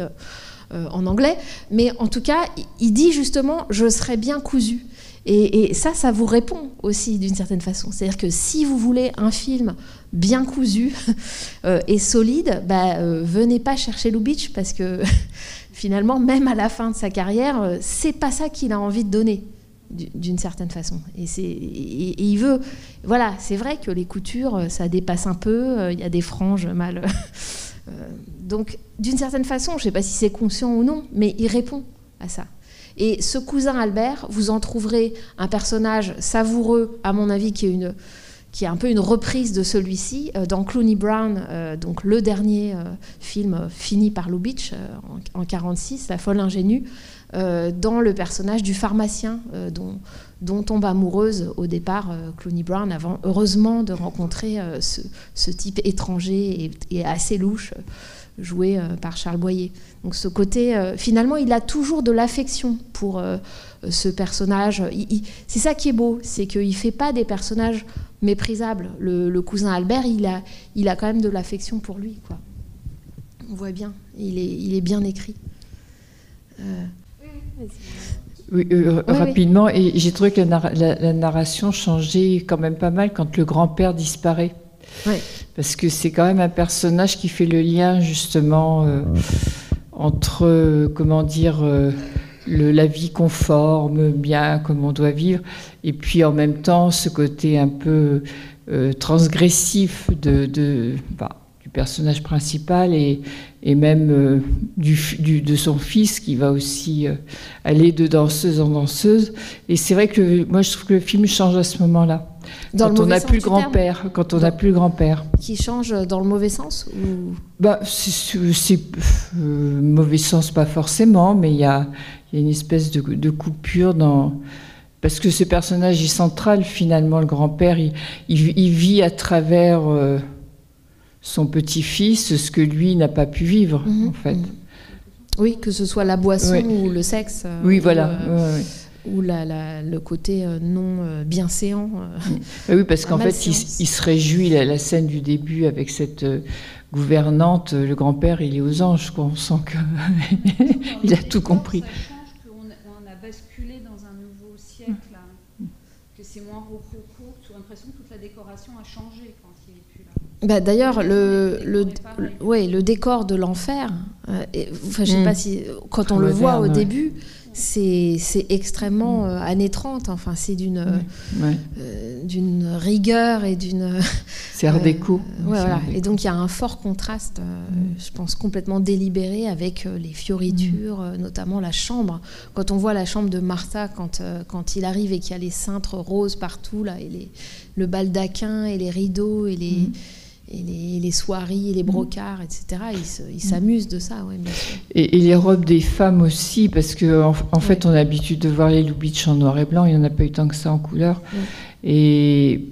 euh, en anglais. Mais en tout cas, il dit justement, je serais bien cousu. Et, ça, ça vous répond aussi d'une certaine façon. C'est-à-dire que si vous voulez un film bien cousu et solide, bah, venez pas chercher Lubitsch parce que finalement, même à la fin de sa carrière, c'est pas ça qu'il a envie de donner d'une certaine façon. Et, c'est, il veut, voilà, c'est vrai que les coutures, euh, ça dépasse un peu, euh, il y a des franges mal. Euh, donc, d'une certaine façon, je ne sais pas si c'est conscient ou non, mais il répond à ça. Et ce cousin Albert, vous en trouverez un personnage savoureux, à mon avis, qui est une qui est un peu une reprise de celui-ci, dans Clooney Brown, donc le dernier film fini par Lubitsch en 1946, La folle ingénue, dans le personnage du pharmacien dont, dont, tombe amoureuse au départ Clooney Brown, avant heureusement de rencontrer ce, type étranger et, assez louche joué par Charles Boyer. Donc ce côté, finalement, il a toujours de l'affection pour ce personnage. C'est ça qui est beau, c'est qu'il ne fait pas des personnages méprisable. Le, cousin Albert, il a, il a quand même de l'affection pour lui. On voit bien, il est, il est bien écrit. Euh, oui, euh, rapidement, et j'ai trouvé que la, narration changeait quand même pas mal quand le grand-père disparaît. Parce que c'est quand même un personnage qui fait le lien justement euh, entre, comment dire, la vie conforme, bien comme on doit vivre, et puis en même temps ce côté un peu euh, transgressif de, bah, personnage principal et, même euh, du, de son fils qui va aussi euh, aller de danseuse en danseuse. Et c'est vrai que moi je trouve que le film change à ce moment-là. quand on n'a plus le grand-père, quand on n'a plus le grand-père. Qui change dans le mauvais sens ou... bah, c'est mauvais sens pas forcément, mais il y a, y a une espèce de, coupure dans parce que ce personnage est central finalement, le grand-père, il, vit à travers euh, son petit-fils ce que lui n'a pas pu vivre mhm. en fait. Mhm. Oui, que ce soit la boisson ou le sexe. Euh, oui, voilà. Euh, ou le côté non bienséant. oui, parce qu'en fait, il, se réjouit, la, la, scène du début avec cette gouvernante, le grand-père, il est aux anges, quoi. on sent qu'il a tout compris. l'impression que toute la décoration a changé quand il est plus là. Bah, D'ailleurs, le, le, ouais, le décor de l'enfer, euh, enfin, je sais pas mm. si, quand on le voit au début, c'est extrêmement euh, années 30. Enfin, c'est d'une euh, d'une rigueur et d'une. C'est art déco. voilà. Et donc, il y a un fort contraste, mm. je pense, complètement délibéré avec les fioritures, mm. notamment la chambre. Quand on voit la chambre de Martha, quand, quand il arrive et qu'il y a les cintres roses partout, là, et les, le baldaquin et les rideaux et les et les, soieries, les mm. brocards, etc. Ils s'amusent de ça, ouais, Et, les robes des femmes aussi, parce qu'en en, fait, on a l'habitude de voir les Lubitsch en noir et blanc, il n'y en a pas eu tant que ça en couleur. Et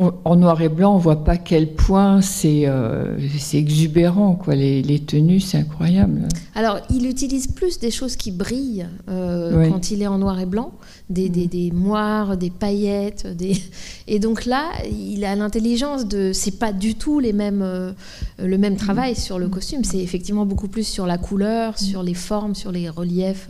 en noir et blanc, on voit pas quel point c'est euh, exubérant, quoi. Les, tenues, c'est incroyable. Alors, il utilise plus des choses qui brillent euh, quand il est en noir et blanc, des, des, des, moires, des paillettes, des... et donc là, il a l'intelligence de. C'est pas du tout les mêmes, euh, le même travail sur le costume. C'est effectivement beaucoup plus sur la couleur, sur les formes, sur les reliefs.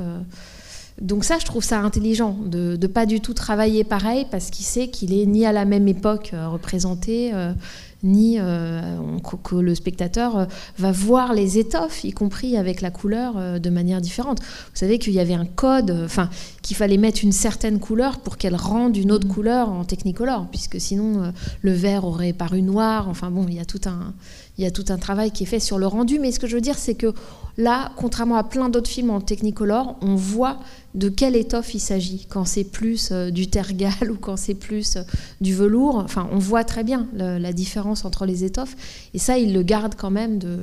Donc ça, je trouve ça intelligent de ne pas du tout travailler pareil parce qu'il sait qu'il est ni à la même époque euh, représenté, euh, ni euh, que le spectateur va voir les étoffes, y compris avec la couleur, de manière différente. Vous savez qu'il y avait un code, enfin qu'il fallait mettre une certaine couleur pour qu'elle rende une autre couleur en technicolor, puisque sinon le vert aurait paru noir. Enfin bon, il y a tout un il y a tout un travail qui est fait sur le rendu. Mais ce que je veux dire, c'est que là, contrairement à plein d'autres films en technicolor, on voit de quelle étoffe il s'agit. Quand c'est plus euh, du tergal ou quand c'est plus euh, du velours, enfin, on voit très bien la différence entre les étoffes. Et ça, il le garde quand même de,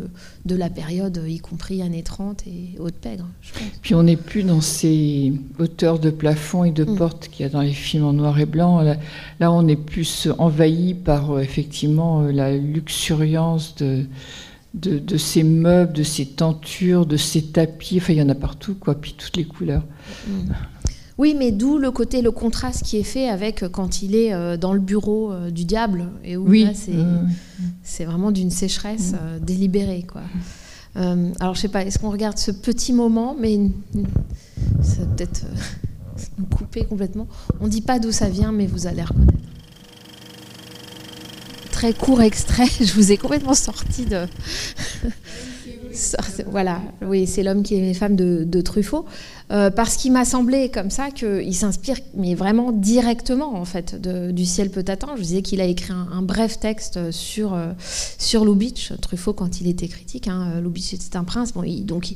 de la période, y compris années 30 et Haute-Pègre. Puis on n'est plus dans ces hauteurs de plafond et de mm. portes qu'il y a dans les films en noir et blanc. Là, on est plus envahi par euh, effectivement la luxuriance de de, ces meubles, de ces tentures, de ces tapis. Enfin, il y en a partout, quoi. Puis toutes les couleurs. Mm. Oui, mais d'où le côté, le contraste qui est fait avec euh, quand il est euh, dans le bureau euh, du diable et où oui. c'est vraiment d'une sécheresse mm. délibérée, quoi. alors, je sais pas, est-ce qu'on regarde ce petit moment, mais ça peut-être nous couper complètement. On dit pas d'où ça vient, mais vous allez reconnaître très court extrait. Je vous ai complètement sorti de. voilà, oui, c'est l'homme qui est les femmes de, Truffaut. Euh, parce qu'il m'a semblé comme ça qu'il s'inspire, mais vraiment directement en fait, du ciel peut attendre. Je disais qu'il a écrit un, bref texte sur euh, sur Lubitsch, Truffaut quand il était critique. Hein, Lubitsch était un prince. Bon, donc,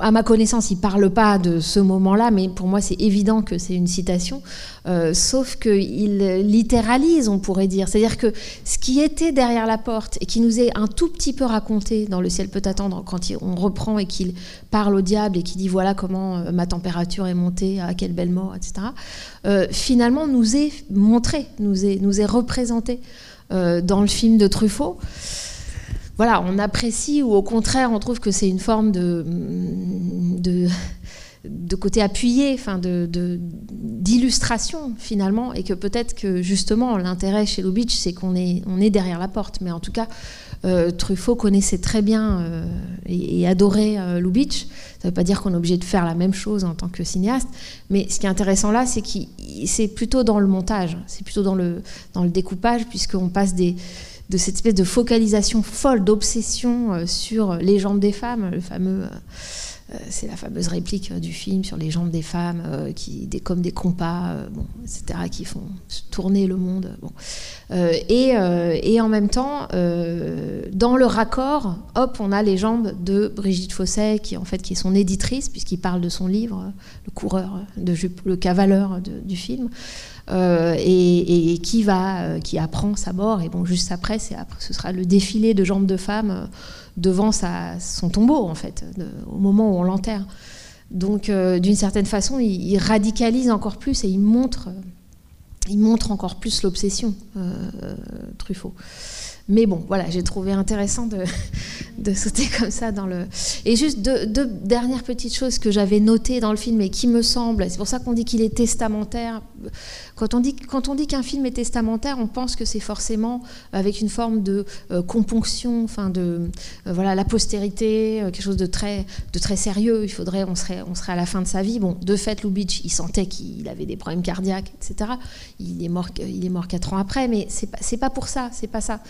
à ma connaissance, il parle pas de ce moment-là, mais pour moi, c'est évident que c'est une citation. Euh, sauf qu'il littéralise, on pourrait dire. C'est-à-dire que ce qui était derrière la porte et qui nous est un tout petit peu raconté dans Le ciel peut attendre, quand on reprend et qu'il parle au diable et qu'il dit voilà comment euh, ma température est montée, à quelle belle mort, etc., euh, finalement nous est montré, nous est, représenté dans le film de Truffaut voilà, on apprécie ou au contraire on trouve que c'est une forme de de côté appuyé, enfin de, d'illustration finalement, et que peut-être que justement l'intérêt chez Lubitsch, c'est qu'on est, on est derrière la porte. Mais en tout cas, euh, Truffaut connaissait très bien euh, et, adorait euh, Lubitsch. Ça ne veut pas dire qu'on est obligé de faire la même chose en tant que cinéaste, mais ce qui est intéressant là, c'est que c'est plutôt dans le montage, c'est plutôt dans le, dans le découpage, puisqu'on passe des, de cette espèce de focalisation folle, d'obsession sur les jambes des femmes, le fameux euh, c'est la fameuse réplique euh, du film sur les jambes des femmes, euh, qui, des, comme des compas, etc., qui font tourner le monde. Et, en même temps, dans le raccord, hop, on a les jambes de Brigitte Fosset, qui en fait est son éditrice, puisqu'il parle de son livre, le coureur, de le cavaleur du film. Et, qui va, qui apprend sa mort. Et bon, juste après, après, ce sera le défilé de jambes de femmes devant son tombeau, en fait, au moment où on l'enterre. Donc, euh, d'une certaine façon, il, radicalise encore plus et il montre, encore plus l'obsession, euh, Truffaut. Mais bon, voilà, j'ai trouvé intéressant de, sauter comme ça dans le. Et juste deux, dernières petites choses que j'avais notées dans le film et qui me semblent, c'est pour ça qu'on dit qu'il est testamentaire. Quand on dit, quand on dit qu'un film est testamentaire, on pense que c'est forcément avec une forme de euh, componction, enfin de euh, voilà la postérité, euh, quelque chose de très, de très sérieux. Il faudrait, on serait, on serait à la fin de sa vie. Bon, de fait, Lubitsch, il sentait qu'il avait des problèmes cardiaques, etc. Il est mort, il est mort quatre ans après, mais c'est pas, pas pour ça, c'est pas ça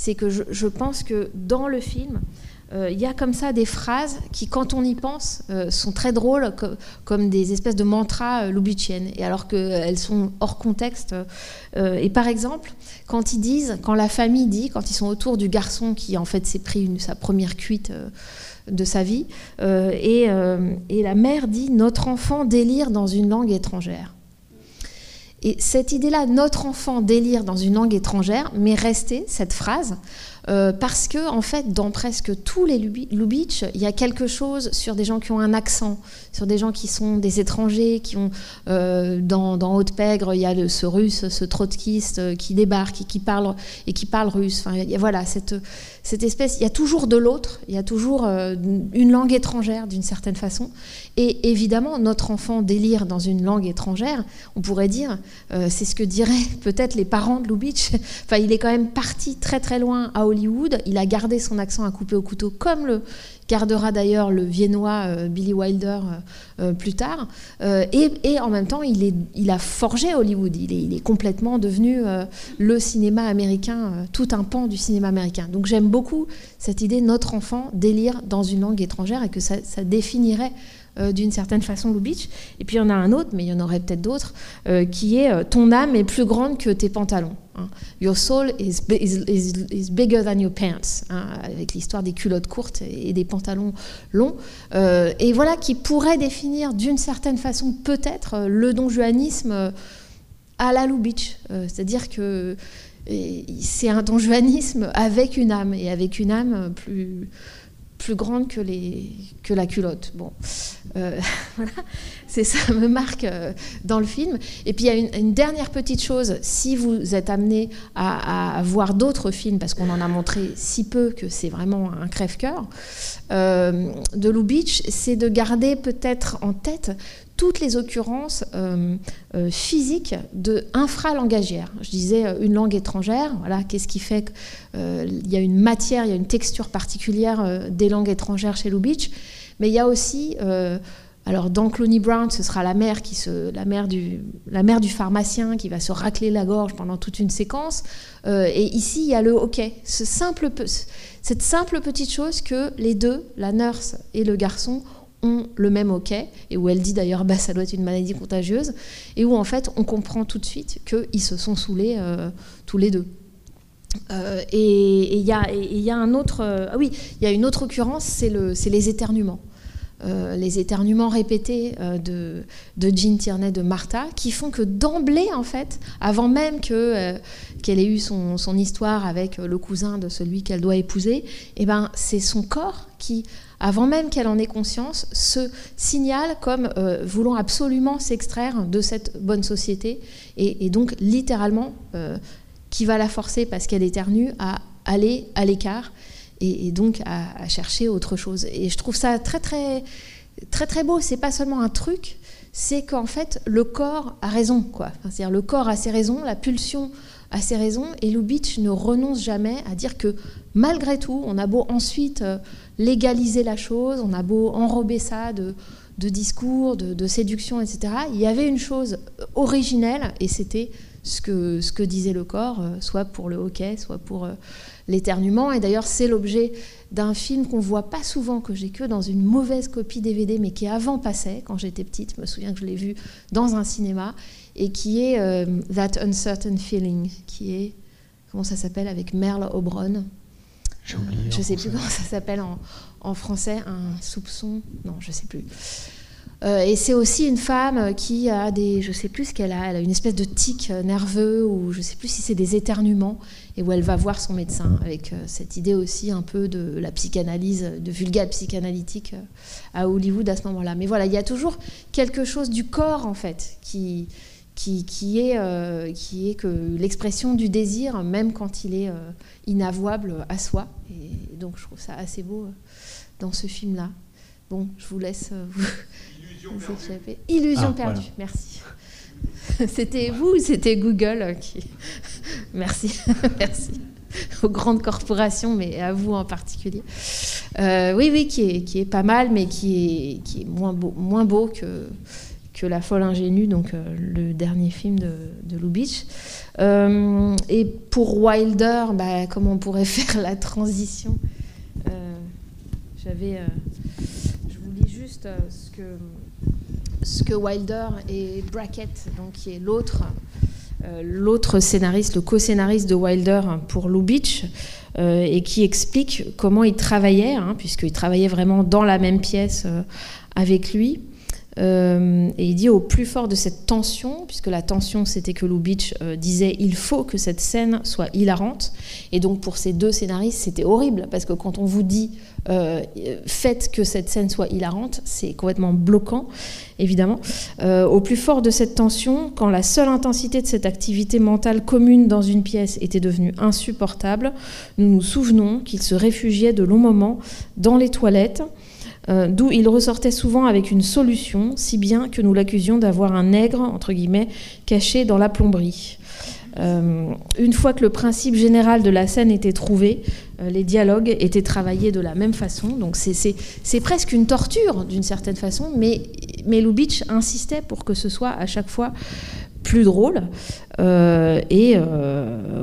c'est que je, pense que dans le film, euh, il y a comme ça des phrases qui, quand on y pense, euh, sont très drôles, comme des espèces de mantras euh, et alors qu'elles sont hors contexte. Euh, et par exemple, quand ils disent, quand la famille dit, quand ils sont autour du garçon qui en fait s'est pris sa première cuite de sa vie, et la mère dit, notre enfant délire dans une langue étrangère. Et cette idée-là, notre enfant délire dans une langue étrangère, m'est restée, cette phrase, euh, parce que en fait, dans presque tous les Lubitsch, il y a quelque chose sur des gens qui ont un accent, sur des gens qui sont des étrangers, qui ont euh, dans, dans Haute-Pègre, il y a ce russe, ce trotskiste euh, qui débarque et qui parle et qui parle russe. Enfin, il y a, voilà cette cette espèce. Il y a toujours de l'autre, il y a toujours une langue étrangère d'une certaine façon. Et évidemment, notre enfant délire dans une langue étrangère. On pourrait dire, c'est ce que diraient peut-être les parents de Lubitsch. enfin, il est quand même parti très très loin à Hollywood. Il a gardé son accent à couper au couteau, comme le gardera d'ailleurs le viennois euh, Billy Wilder euh, euh, plus tard. Et, en même temps, il, a forgé Hollywood. Il est, complètement devenu le cinéma américain, tout un pan du cinéma américain. Donc j'aime beaucoup cette idée, notre enfant délire dans une langue étrangère et que ça définirait euh, d'une certaine façon Lubitsch. Et puis il y en a un autre, mais il y en aurait peut-être d'autres, euh, qui est euh, ton âme est plus grande que tes pantalons. Hein. Your soul is, bigger than your pants, hein, avec l'histoire des culottes courtes et des pantalons longs. et voilà qui pourrait définir d'une certaine façon peut-être le donjuanisme à la Lubitsch. C'est-à-dire que c'est un donjuanisme avec une âme, et avec une âme plus plus grande que, les, la culotte. Bon, euh, voilà, c'est ça me marque euh, dans le film. Et puis il y a une, dernière petite chose, si vous êtes amené à, voir d'autres films, parce qu'on en a montré si peu que c'est vraiment un crève-cœur, euh, de Lubitsch, c'est de garder peut-être en tête toutes les occurrences euh, euh, physiques de infralangagières. Je disais euh, une langue étrangère, voilà, qu'est-ce qui fait qu'il y a une matière, il y a une texture particulière des langues étrangères chez Lubitsch, mais il y a aussi alors dans Clooney Brown, ce sera la mère, qui se, la, mère du, la mère du pharmacien qui va se racler la gorge pendant toute une séquence. Et ici, il y a le hockey. Ce simple, cette simple petite chose que les deux, la nurse et le garçon, ont le même hockey, et où elle dit d'ailleurs bah, ça doit être une maladie contagieuse, et où en fait on comprend tout de suite qu'ils se sont saoulés euh, tous les deux. Et il y, a une autre occurrence, c'est le, les éternuements. Euh, les éternuements répétés euh, de, de, Jean Tierney, de Martha, qui font que d'emblée, en fait, avant même euh, qu'elle ait eu son, son, histoire avec le cousin de celui qu'elle doit épouser, eh ben, c'est son corps qui, avant même qu'elle en ait conscience, se signale comme voulant absolument s'extraire de cette bonne société, et donc littéralement, qui va la forcer, parce qu'elle éternue, à aller à l'écart et, donc à, chercher autre chose. Et je trouve ça très très très très beau. C'est pas seulement un truc, c'est qu'en fait le corps a raison, quoi. C'est-à-dire le corps a ses raisons, la pulsion a ses raisons, et Lubitsch ne renonce jamais à dire que malgré tout, on a beau ensuite euh, légaliser la chose, on a beau enrober ça de, discours, de, de, séduction, etc. Il y avait une chose originelle, et c'était ce que, ce que disait le corps, euh, soit pour le hockey, soit pour euh, l'éternuement. Et d'ailleurs, c'est l'objet d'un film qu'on voit pas souvent, que j'ai que dans une mauvaise copie DVD, mais qui avant passait quand j'étais petite. Je me souviens que je l'ai vu dans un cinéma et qui est euh, That Uncertain Feeling, qui est comment ça s'appelle avec Merle O'Brien. J'ai oublié. Je sais plus comment ça s'appelle en, en, français, un soupçon. Non, je sais plus. Euh, et c'est aussi une femme qui a des, je sais plus ce qu'elle a, elle a une espèce de tic nerveux ou je sais plus si c'est des éternuements et où elle va voir son médecin avec euh, cette idée aussi un peu de la psychanalyse, de vulgate psychanalytique euh, à Hollywood à ce moment-là. Mais voilà, il y a toujours quelque chose du corps en fait qui, qui, qui est, qui est que l'expression du désir, même quand il est inavouable à soi. Et donc je trouve ça assez beau dans ce film-là. Bon, je vous laisse vous Illusion ah, perdue. merci. C'était vous ou c'était Google. Merci, merci. Aux grandes corporations, mais à vous en particulier. Euh, oui, oui, qui est, pas mal, mais qui est, moins, beau, que La folle ingénue, donc euh, le dernier film de, de Lubitsch. Euh, et pour Wilder, bah, comment on pourrait faire la transition J'avais. je vous lis juste ce que ce que Wilder et Brackett, qui est l'autre, euh, l'autre scénariste, le co-scénariste de Wilder pour Lubitsch, euh, et qui explique comment il travaillait, hein, puisqu'il travaillait vraiment dans la même pièce euh, avec lui. Et il dit au plus fort de cette tension, puisque la tension c'était que Lubitsch disait il faut que cette scène soit hilarante. Et donc pour ces deux scénaristes c'était horrible, parce que quand on vous dit euh, faites que cette scène soit hilarante, c'est complètement bloquant, évidemment. Euh, au plus fort de cette tension, quand la seule intensité de cette activité mentale commune dans une pièce était devenue insupportable, nous nous souvenons qu'il se réfugiait de longs moments dans les toilettes, euh, d'où il ressortait souvent avec une solution, si bien que nous l'accusions d'avoir un nègre, entre guillemets, caché dans la plomberie. Euh, une fois que le principe général de la scène était trouvé, euh, les dialogues étaient travaillés de la même façon. Donc c'est presque une torture d'une certaine façon, mais, mais Lubitsch insistait pour que ce soit à chaque fois plus drôle. Euh, et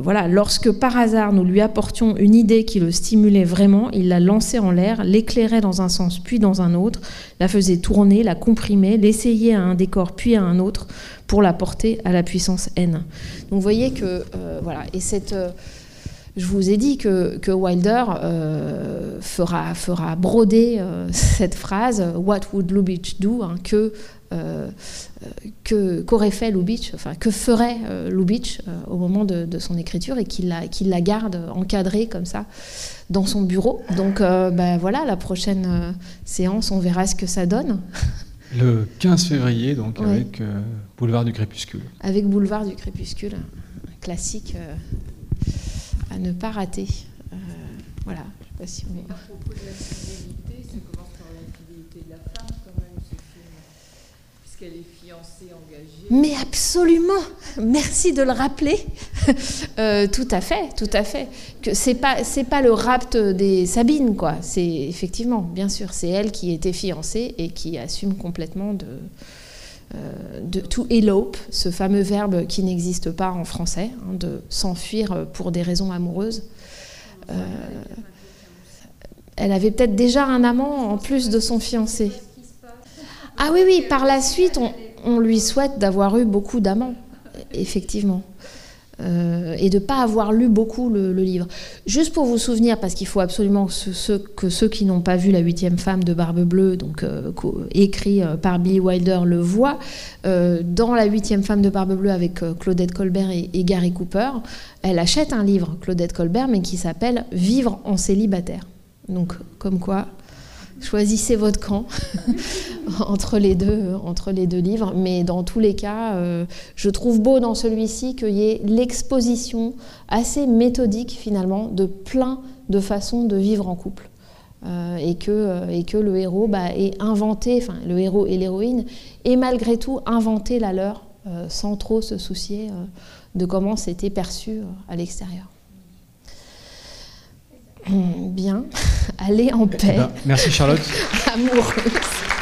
voilà, lorsque par hasard nous lui apportions une idée qui le stimulait vraiment, il la lançait en l'air, l'éclairait dans un sens puis dans un autre, la faisait tourner, la comprimait, l'essayait à un décor puis à un autre, pour la porter à la puissance n. Donc vous voyez que, euh, voilà, et cette... Euh, je vous ai dit que, que Wilder euh, fera, fera broder cette phrase What would Lubitsch do hein, que, que qu'aurait fait Lubitsch, enfin que ferait Lubitsch au moment de, son écriture et qu'il la, garde encadrée comme ça dans son bureau. Donc ben voilà, la prochaine séance, on verra ce que ça donne. Le 15 février, donc, avec euh, Boulevard du Crépuscule. Avec Boulevard du Crépuscule, un classique euh, à ne pas rater. Euh, voilà, je sais pas si on est... À propos de la fidélité, ça commence par la fidélité de la femme, quand même, ce film. Puisqu'elle est fiancée, engagée. Mais absolument Merci de le rappeler. Euh, tout à fait, tout à fait. C'est pas le rapt des Sabines quoi. C'est effectivement, bien sûr, c'est elle qui était fiancée et qui assume complètement de euh, de to elope, ce fameux verbe qui n'existe pas en français, hein, de s'enfuir pour des raisons amoureuses. Euh, elle avait peut-être déjà un amant en plus de son fiancé. Ah oui, oui, par la suite, on, lui souhaite d'avoir eu beaucoup d'amants, effectivement. Euh, et de ne pas avoir lu beaucoup le, livre. Juste pour vous souvenir, parce qu'il faut absolument que ceux, qui n'ont pas vu La huitième femme de Barbe Bleue, donc euh, écrit euh, par Billy Wilder, le voient, dans La huitième femme de Barbe Bleue avec Claudette Colbert et, et, Gary Cooper, elle achète un livre, Claudette Colbert, mais qui s'appelle Vivre en célibataire. Donc, comme quoi, choisissez votre camp entre, les deux, livres. Mais dans tous les cas, euh, je trouve beau dans celui-ci qu'il y ait l'exposition assez méthodique finalement de plein de façons de vivre en couple. Euh, et, que, euh, et que le héros bah, inventé, enfin le héros et l'héroïne, et malgré tout inventé la leur sans trop se soucier de comment c'était perçu à l'extérieur. Bien, allez en paix. Eh ben, merci Charlotte. Amoureuse.